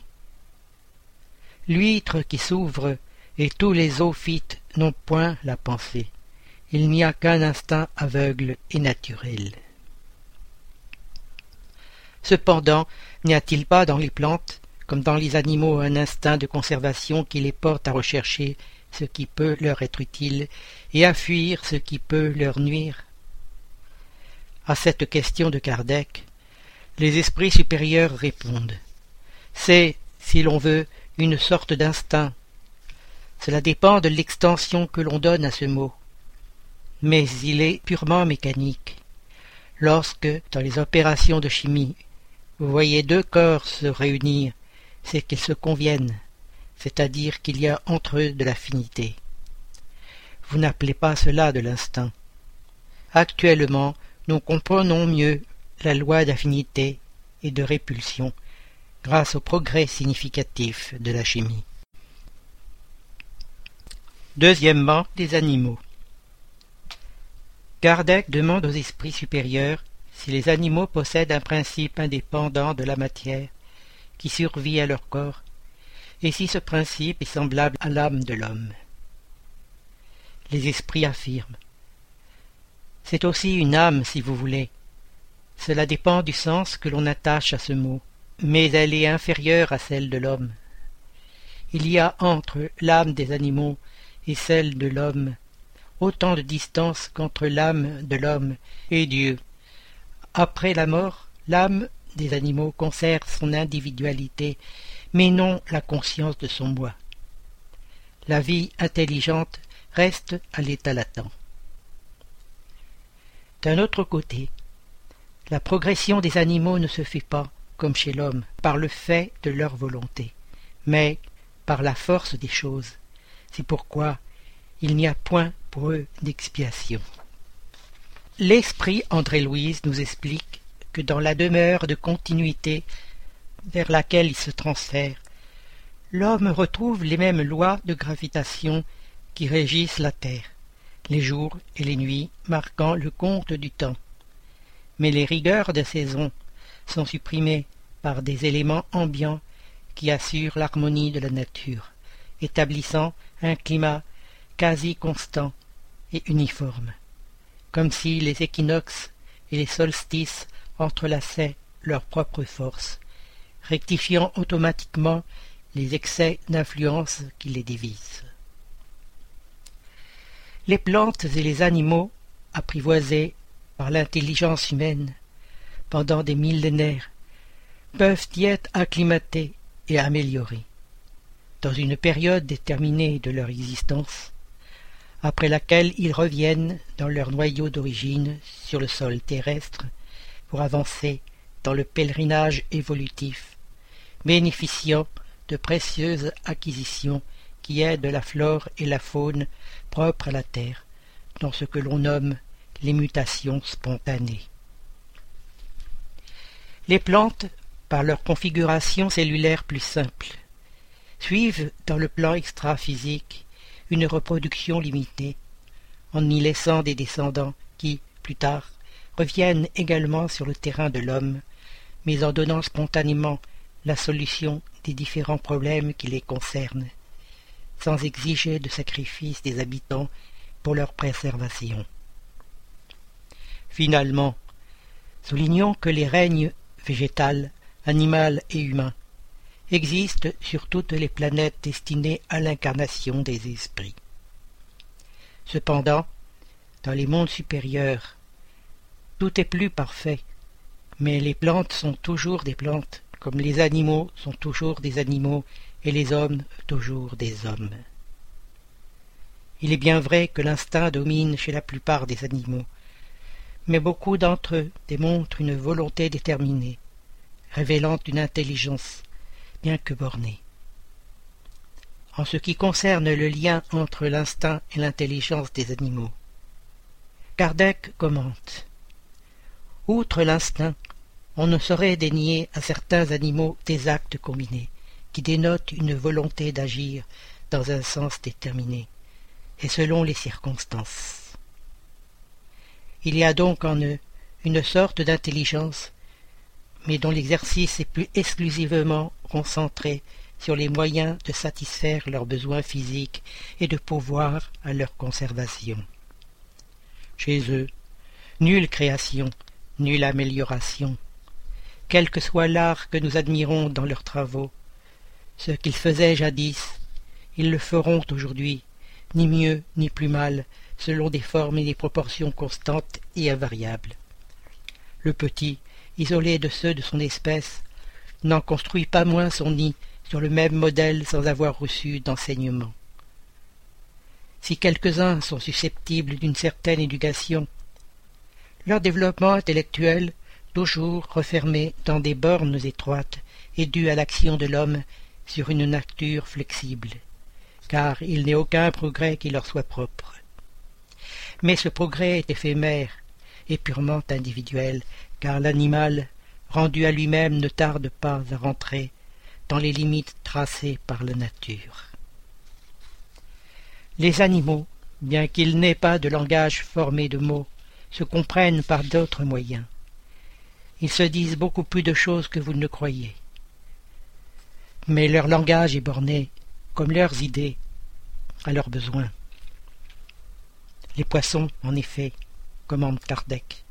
L'huître qui s'ouvre et tous les zoophytes n'ont point la pensée. Il n'y a qu'un instinct aveugle et naturel. Cependant, n'y a-t-il pas dans les plantes, comme dans les animaux, un instinct de conservation qui les porte à rechercher ce qui peut leur être utile et à fuir ce qui peut leur nuire À cette question de Kardec, les esprits supérieurs répondent. C'est, si l'on veut, une sorte d'instinct. Cela dépend de l'extension que l'on donne à ce mot. Mais il est purement mécanique. Lorsque, dans les opérations de chimie, vous voyez deux corps se réunir, c'est qu'ils se conviennent, c'est-à-dire qu'il y a entre eux de l'affinité. Vous n'appelez pas cela de l'instinct. Actuellement, nous comprenons mieux la loi d'affinité et de répulsion grâce au progrès significatif de la chimie. Deuxièmement, des animaux. Kardec demande aux esprits supérieurs si les animaux possèdent un principe indépendant de la matière qui survit à leur corps, et si ce principe est semblable à l'âme de l'homme? Les esprits affirment. C'est aussi une âme, si vous voulez. Cela dépend du sens que l'on attache à ce mot, mais elle est inférieure à celle de l'homme. Il y a entre l'âme des animaux et celle de l'homme autant de distance qu'entre l'âme de l'homme et Dieu. Après la mort, l'âme des animaux conserve son individualité, mais non la conscience de son moi. La vie intelligente reste à l'état latent. D'un autre côté, la progression des animaux ne se fait pas, comme chez l'homme, par le fait de leur volonté, mais par la force des choses. C'est pourquoi il n'y a point pour eux d'expiation. L'esprit André-Louise nous explique que dans la demeure de continuité vers laquelle il se transfère, l'homme retrouve les mêmes lois de gravitation qui régissent la Terre, les jours et les nuits marquant le compte du temps. Mais les rigueurs de saison sont supprimées par des éléments ambiants qui assurent l'harmonie de la nature, établissant un climat quasi constant et uniforme, comme si les équinoxes et les solstices entrelaçaient leurs propres forces, rectifiant automatiquement les excès d'influence qui les divisent. Les plantes et les animaux, apprivoisés par l'intelligence humaine pendant des millénaires, peuvent y être acclimatés et améliorés. Dans une période déterminée de leur existence, après laquelle ils reviennent dans leur noyau d'origine sur le sol terrestre pour avancer dans le pèlerinage évolutif, bénéficiant de précieuses acquisitions qui aident la flore et la faune propres à la Terre, dans ce que l'on nomme les mutations spontanées. Les plantes, par leur configuration cellulaire plus simple, suivent dans le plan extra-physique une reproduction limitée, en y laissant des descendants qui, plus tard, reviennent également sur le terrain de l'homme, mais en donnant spontanément la solution des différents problèmes qui les concernent, sans exiger de sacrifice des habitants pour leur préservation. Finalement, soulignons que les règnes végétal, animal et humain existe sur toutes les planètes destinées à l'incarnation des esprits. Cependant, dans les mondes supérieurs, tout est plus parfait, mais les plantes sont toujours des plantes, comme les animaux sont toujours des animaux, et les hommes toujours des hommes. Il est bien vrai que l'instinct domine chez la plupart des animaux, mais beaucoup d'entre eux démontrent une volonté déterminée, révélant une intelligence bien que borné. En ce qui concerne le lien entre l'instinct et l'intelligence des animaux, Kardec commente Outre l'instinct, on ne saurait dénier à certains animaux des actes combinés, qui dénotent une volonté d'agir dans un sens déterminé, et selon les circonstances. Il y a donc en eux une sorte d'intelligence mais dont l'exercice est plus exclusivement concentré sur les moyens de satisfaire leurs besoins physiques et de pouvoir à leur conservation. Chez eux, nulle création, nulle amélioration. Quel que soit l'art que nous admirons dans leurs travaux, ce qu'ils faisaient jadis, ils le feront aujourd'hui, ni mieux ni plus mal, selon des formes et des proportions constantes et invariables. Le petit, isolé de ceux de son espèce, n'en construit pas moins son nid sur le même modèle sans avoir reçu d'enseignement. Si quelques-uns sont susceptibles d'une certaine éducation, leur développement intellectuel, toujours refermé dans des bornes étroites et dû à l'action de l'homme, sur une nature flexible, car il n'est aucun progrès qui leur soit propre. Mais ce progrès est éphémère et purement individuel, car l'animal, rendu à lui-même, ne tarde pas à rentrer dans les limites tracées par la nature. Les animaux, bien qu'ils n'aient pas de langage formé de mots, se comprennent par d'autres moyens. Ils se disent beaucoup plus de choses que vous ne le croyez. Mais leur langage est borné, comme leurs idées, à leurs besoins. Les poissons, en effet, commande Kardec,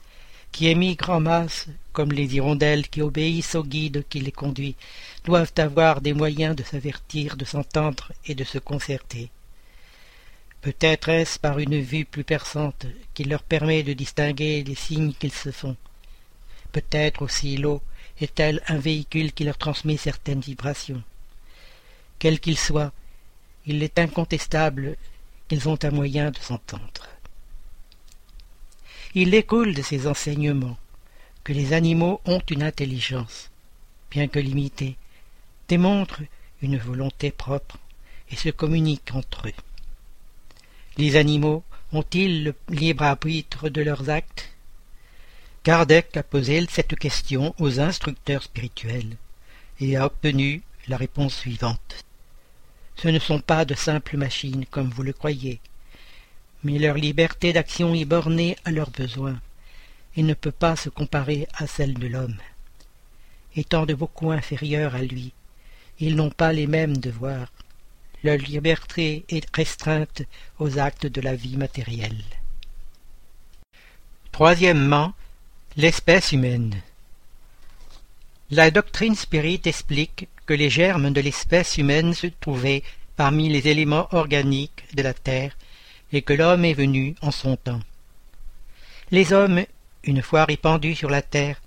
qui émigrent en masse, comme les hirondelles qui obéissent au guide qui les conduit, doivent avoir des moyens de s'avertir, de s'entendre et de se concerter. Peut-être est-ce par une vue plus perçante qui leur permet de distinguer les signes qu'ils se font. Peut-être aussi l'eau est-elle un véhicule qui leur transmet certaines vibrations. Quel qu'il soit, il est incontestable qu'ils ont un moyen de s'entendre. Il découle de ces enseignements que les animaux ont une intelligence, bien que limitée, démontrent une volonté propre et se communiquent entre eux. Les animaux ont-ils le libre arbitre de leurs actes? Kardec a posé cette question aux instructeurs spirituels et a obtenu la réponse suivante. Ce ne sont pas de simples machines comme vous le croyez, mais leur liberté d'action est bornée à leurs besoins et ne peut pas se comparer à celle de l'homme. Étant de beaucoup inférieurs à lui, ils n'ont pas les mêmes devoirs. Leur liberté est restreinte aux actes de la vie matérielle. Troisièmement, l'espèce humaine. La doctrine spirit explique que les germes de l'espèce humaine se trouvaient parmi les éléments organiques de la terre et que l'homme est venu en son temps. Les hommes, une fois répandus sur la terre,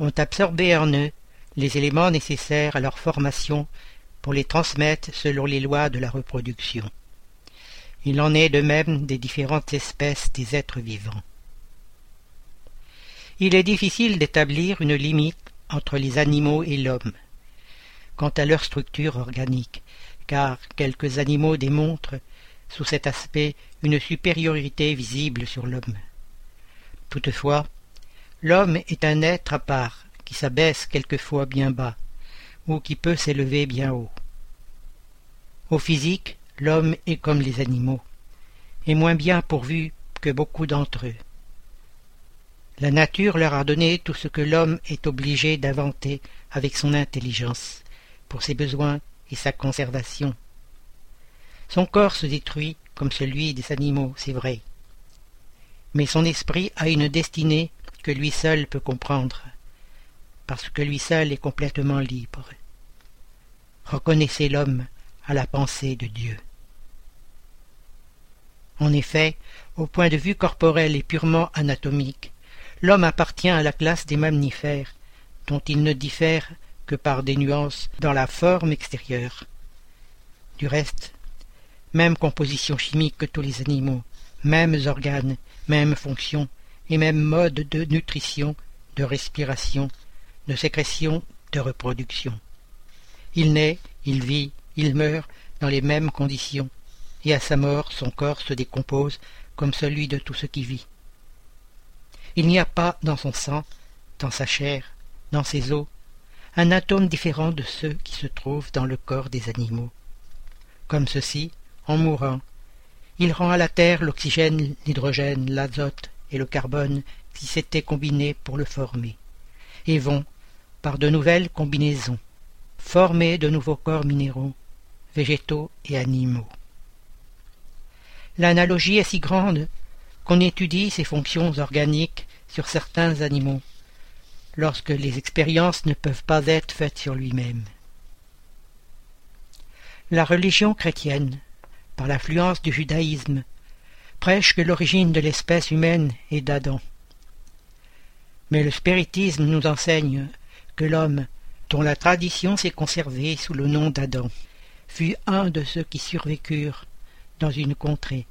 ont absorbé en eux les éléments nécessaires à leur formation pour les transmettre selon les lois de la reproduction. Il en est de même des différentes espèces des êtres vivants. Il est difficile d'établir une limite entre les animaux et l'homme, quant à leur structure organique, car quelques animaux démontrent sous cet aspect une supériorité visible sur l'homme. Toutefois, l'homme est un être à part qui s'abaisse quelquefois bien bas, ou qui peut s'élever bien haut. Au physique, l'homme est comme les animaux, et moins bien pourvu que beaucoup d'entre eux. La nature leur a donné tout ce que l'homme est obligé d'inventer avec son intelligence, pour ses besoins et sa conservation. Son corps se détruit comme celui des animaux, c'est vrai. Mais son esprit a une destinée que lui seul peut comprendre, parce que lui seul est complètement libre. Reconnaissez l'homme à la pensée de Dieu. En effet, au point de vue corporel et purement anatomique, l'homme appartient à la classe des mammifères, dont il ne diffère que par des nuances dans la forme extérieure. Du reste, même composition chimique que tous les animaux, mêmes organes, mêmes fonctions, et même mode de nutrition, de respiration, de sécrétion, de reproduction. Il naît, il vit, il meurt dans les mêmes conditions, et à sa mort son corps se décompose comme celui de tout ce qui vit. Il n'y a pas dans son sang, dans sa chair, dans ses os, un atome différent de ceux qui se trouvent dans le corps des animaux. Comme ceci, en mourant. Il rend à la terre l'oxygène, l'hydrogène, l'azote et le carbone qui s'étaient combinés pour le former, et vont, par de nouvelles combinaisons, former de nouveaux corps minéraux, végétaux et animaux. L'analogie est si grande qu'on étudie ces fonctions organiques sur certains animaux, lorsque les expériences ne peuvent pas être faites sur lui-même. La religion chrétienne par l'influence du judaïsme, prêche que l'origine de l'espèce humaine est d'Adam. Mais le spiritisme nous enseigne que l'homme, dont la tradition s'est conservée sous le nom d'Adam, fut un de ceux qui survécurent dans une contrée,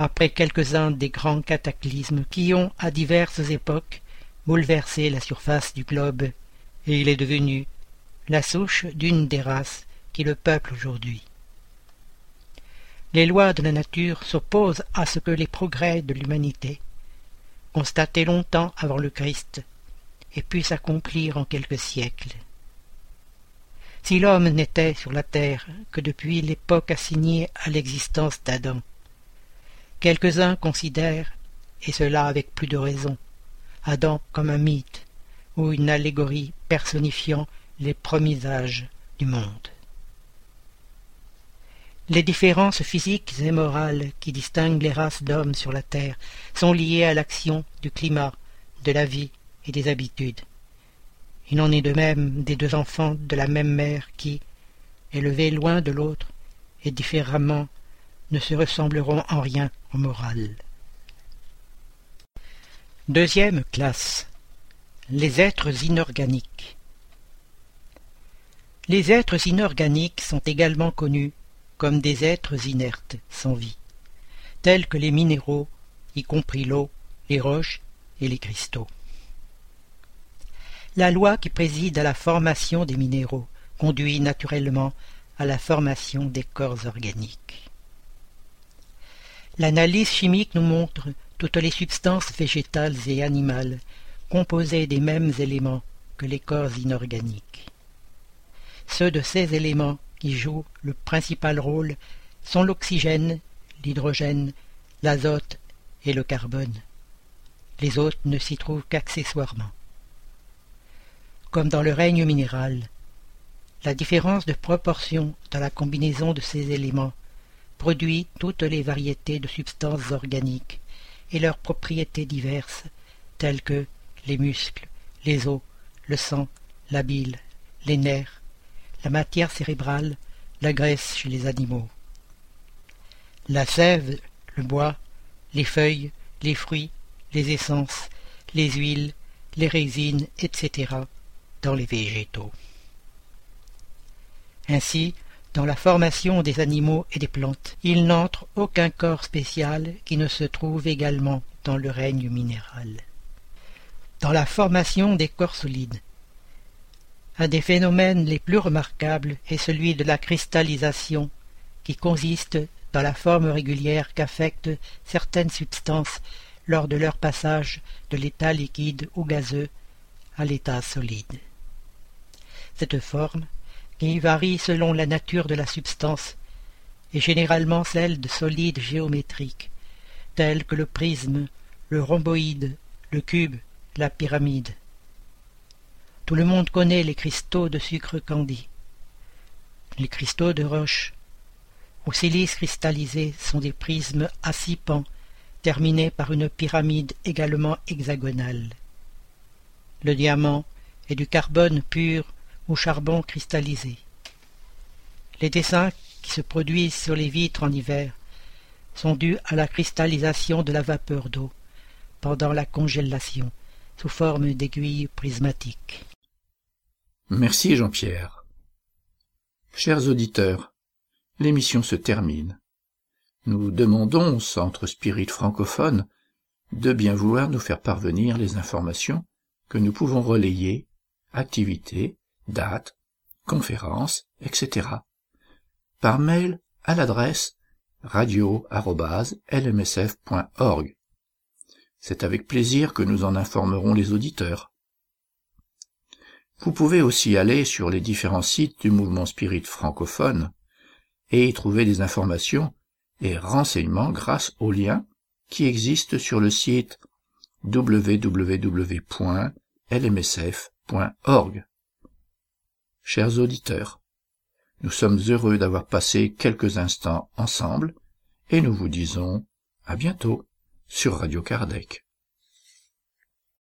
après quelques-uns des grands cataclysmes qui ont, à diverses époques, bouleversé la surface du globe, et il est devenu la souche d'une des races qui le peuple aujourd'hui. Les lois de la nature s'opposent à ce que les progrès de l'humanité, constatés longtemps avant le Christ, aient pu s'accomplir en quelques siècles. Si l'homme n'était sur la terre que depuis l'époque assignée à l'existence d'Adam, quelques-uns considèrent, et cela avec plus de raison, Adam comme un mythe ou une allégorie personnifiant les premiers âges du monde. Les différences physiques et morales qui distinguent les races d'hommes sur la Terre sont liées à l'action du climat, de la vie et des habitudes. Il en est de même des deux enfants de la même mère qui, élevés loin de l'autre et différemment, ne se ressembleront en rien au moral. Deuxième classe. Les êtres inorganiques. Les êtres inorganiques sont également connus comme des êtres inertes, sans vie, tels que les minéraux, y compris l'eau, les roches et les cristaux. La loi qui préside à la formation des minéraux conduit naturellement à la formation des corps organiques. L'analyse chimique nous montre toutes les substances végétales et animales composées des mêmes éléments que les corps inorganiques. Ceux de ces éléments qui jouent le principal rôle sont l'oxygène, l'hydrogène, l'azote et le carbone. Les autres ne s'y trouvent qu'accessoirement comme dans le règne minéral. La différence de proportion dans la combinaison de ces éléments produit toutes les variétés de substances organiques et leurs propriétés diverses, telles que les muscles, les os, le sang, la bile, les nerfs, la matière cérébrale, la graisse chez les animaux. La sève, le bois, les feuilles, les fruits, les essences, les huiles, les résines, etc dans les végétaux. Ainsi, dans la formation des animaux et des plantes, il n'entre aucun corps spécial qui ne se trouve également dans le règne minéral. Dans la formation des corps solides, un des phénomènes les plus remarquables est celui de la cristallisation, qui consiste dans la forme régulière qu'affectent certaines substances lors de leur passage de l'état liquide ou gazeux à l'état solide. Cette forme, qui varie selon la nature de la substance, est généralement celle de solides géométriques, tels que le prisme, le rhomboïde, le cube, la pyramide. Tout le monde connaît les cristaux de sucre candi. Les cristaux de roche ou silice cristallisé sont des prismes à six pans, terminés par une pyramide également hexagonale. Le diamant est du carbone pur au charbon cristallisé. Les dessins qui se produisent sur les vitres en hiver sont dus à la cristallisation de la vapeur d'eau pendant la congélation sous forme d'aiguilles prismatiques. Merci Jean-Pierre. Chers auditeurs, l'émission se termine. Nous demandons au Centre Spirit francophone de bien vouloir nous faire parvenir les informations que nous pouvons relayer, activités, dates, conférences, etc. par mail à l'adresse radio.lmsf.org. C'est avec plaisir que nous en informerons les auditeurs. Vous pouvez aussi aller sur les différents sites du mouvement spirit francophone et y trouver des informations et renseignements grâce aux liens qui existent sur le site www.lmsf.org. Chers auditeurs, nous sommes heureux d'avoir passé quelques instants ensemble et nous vous disons à bientôt sur Radio Kardec.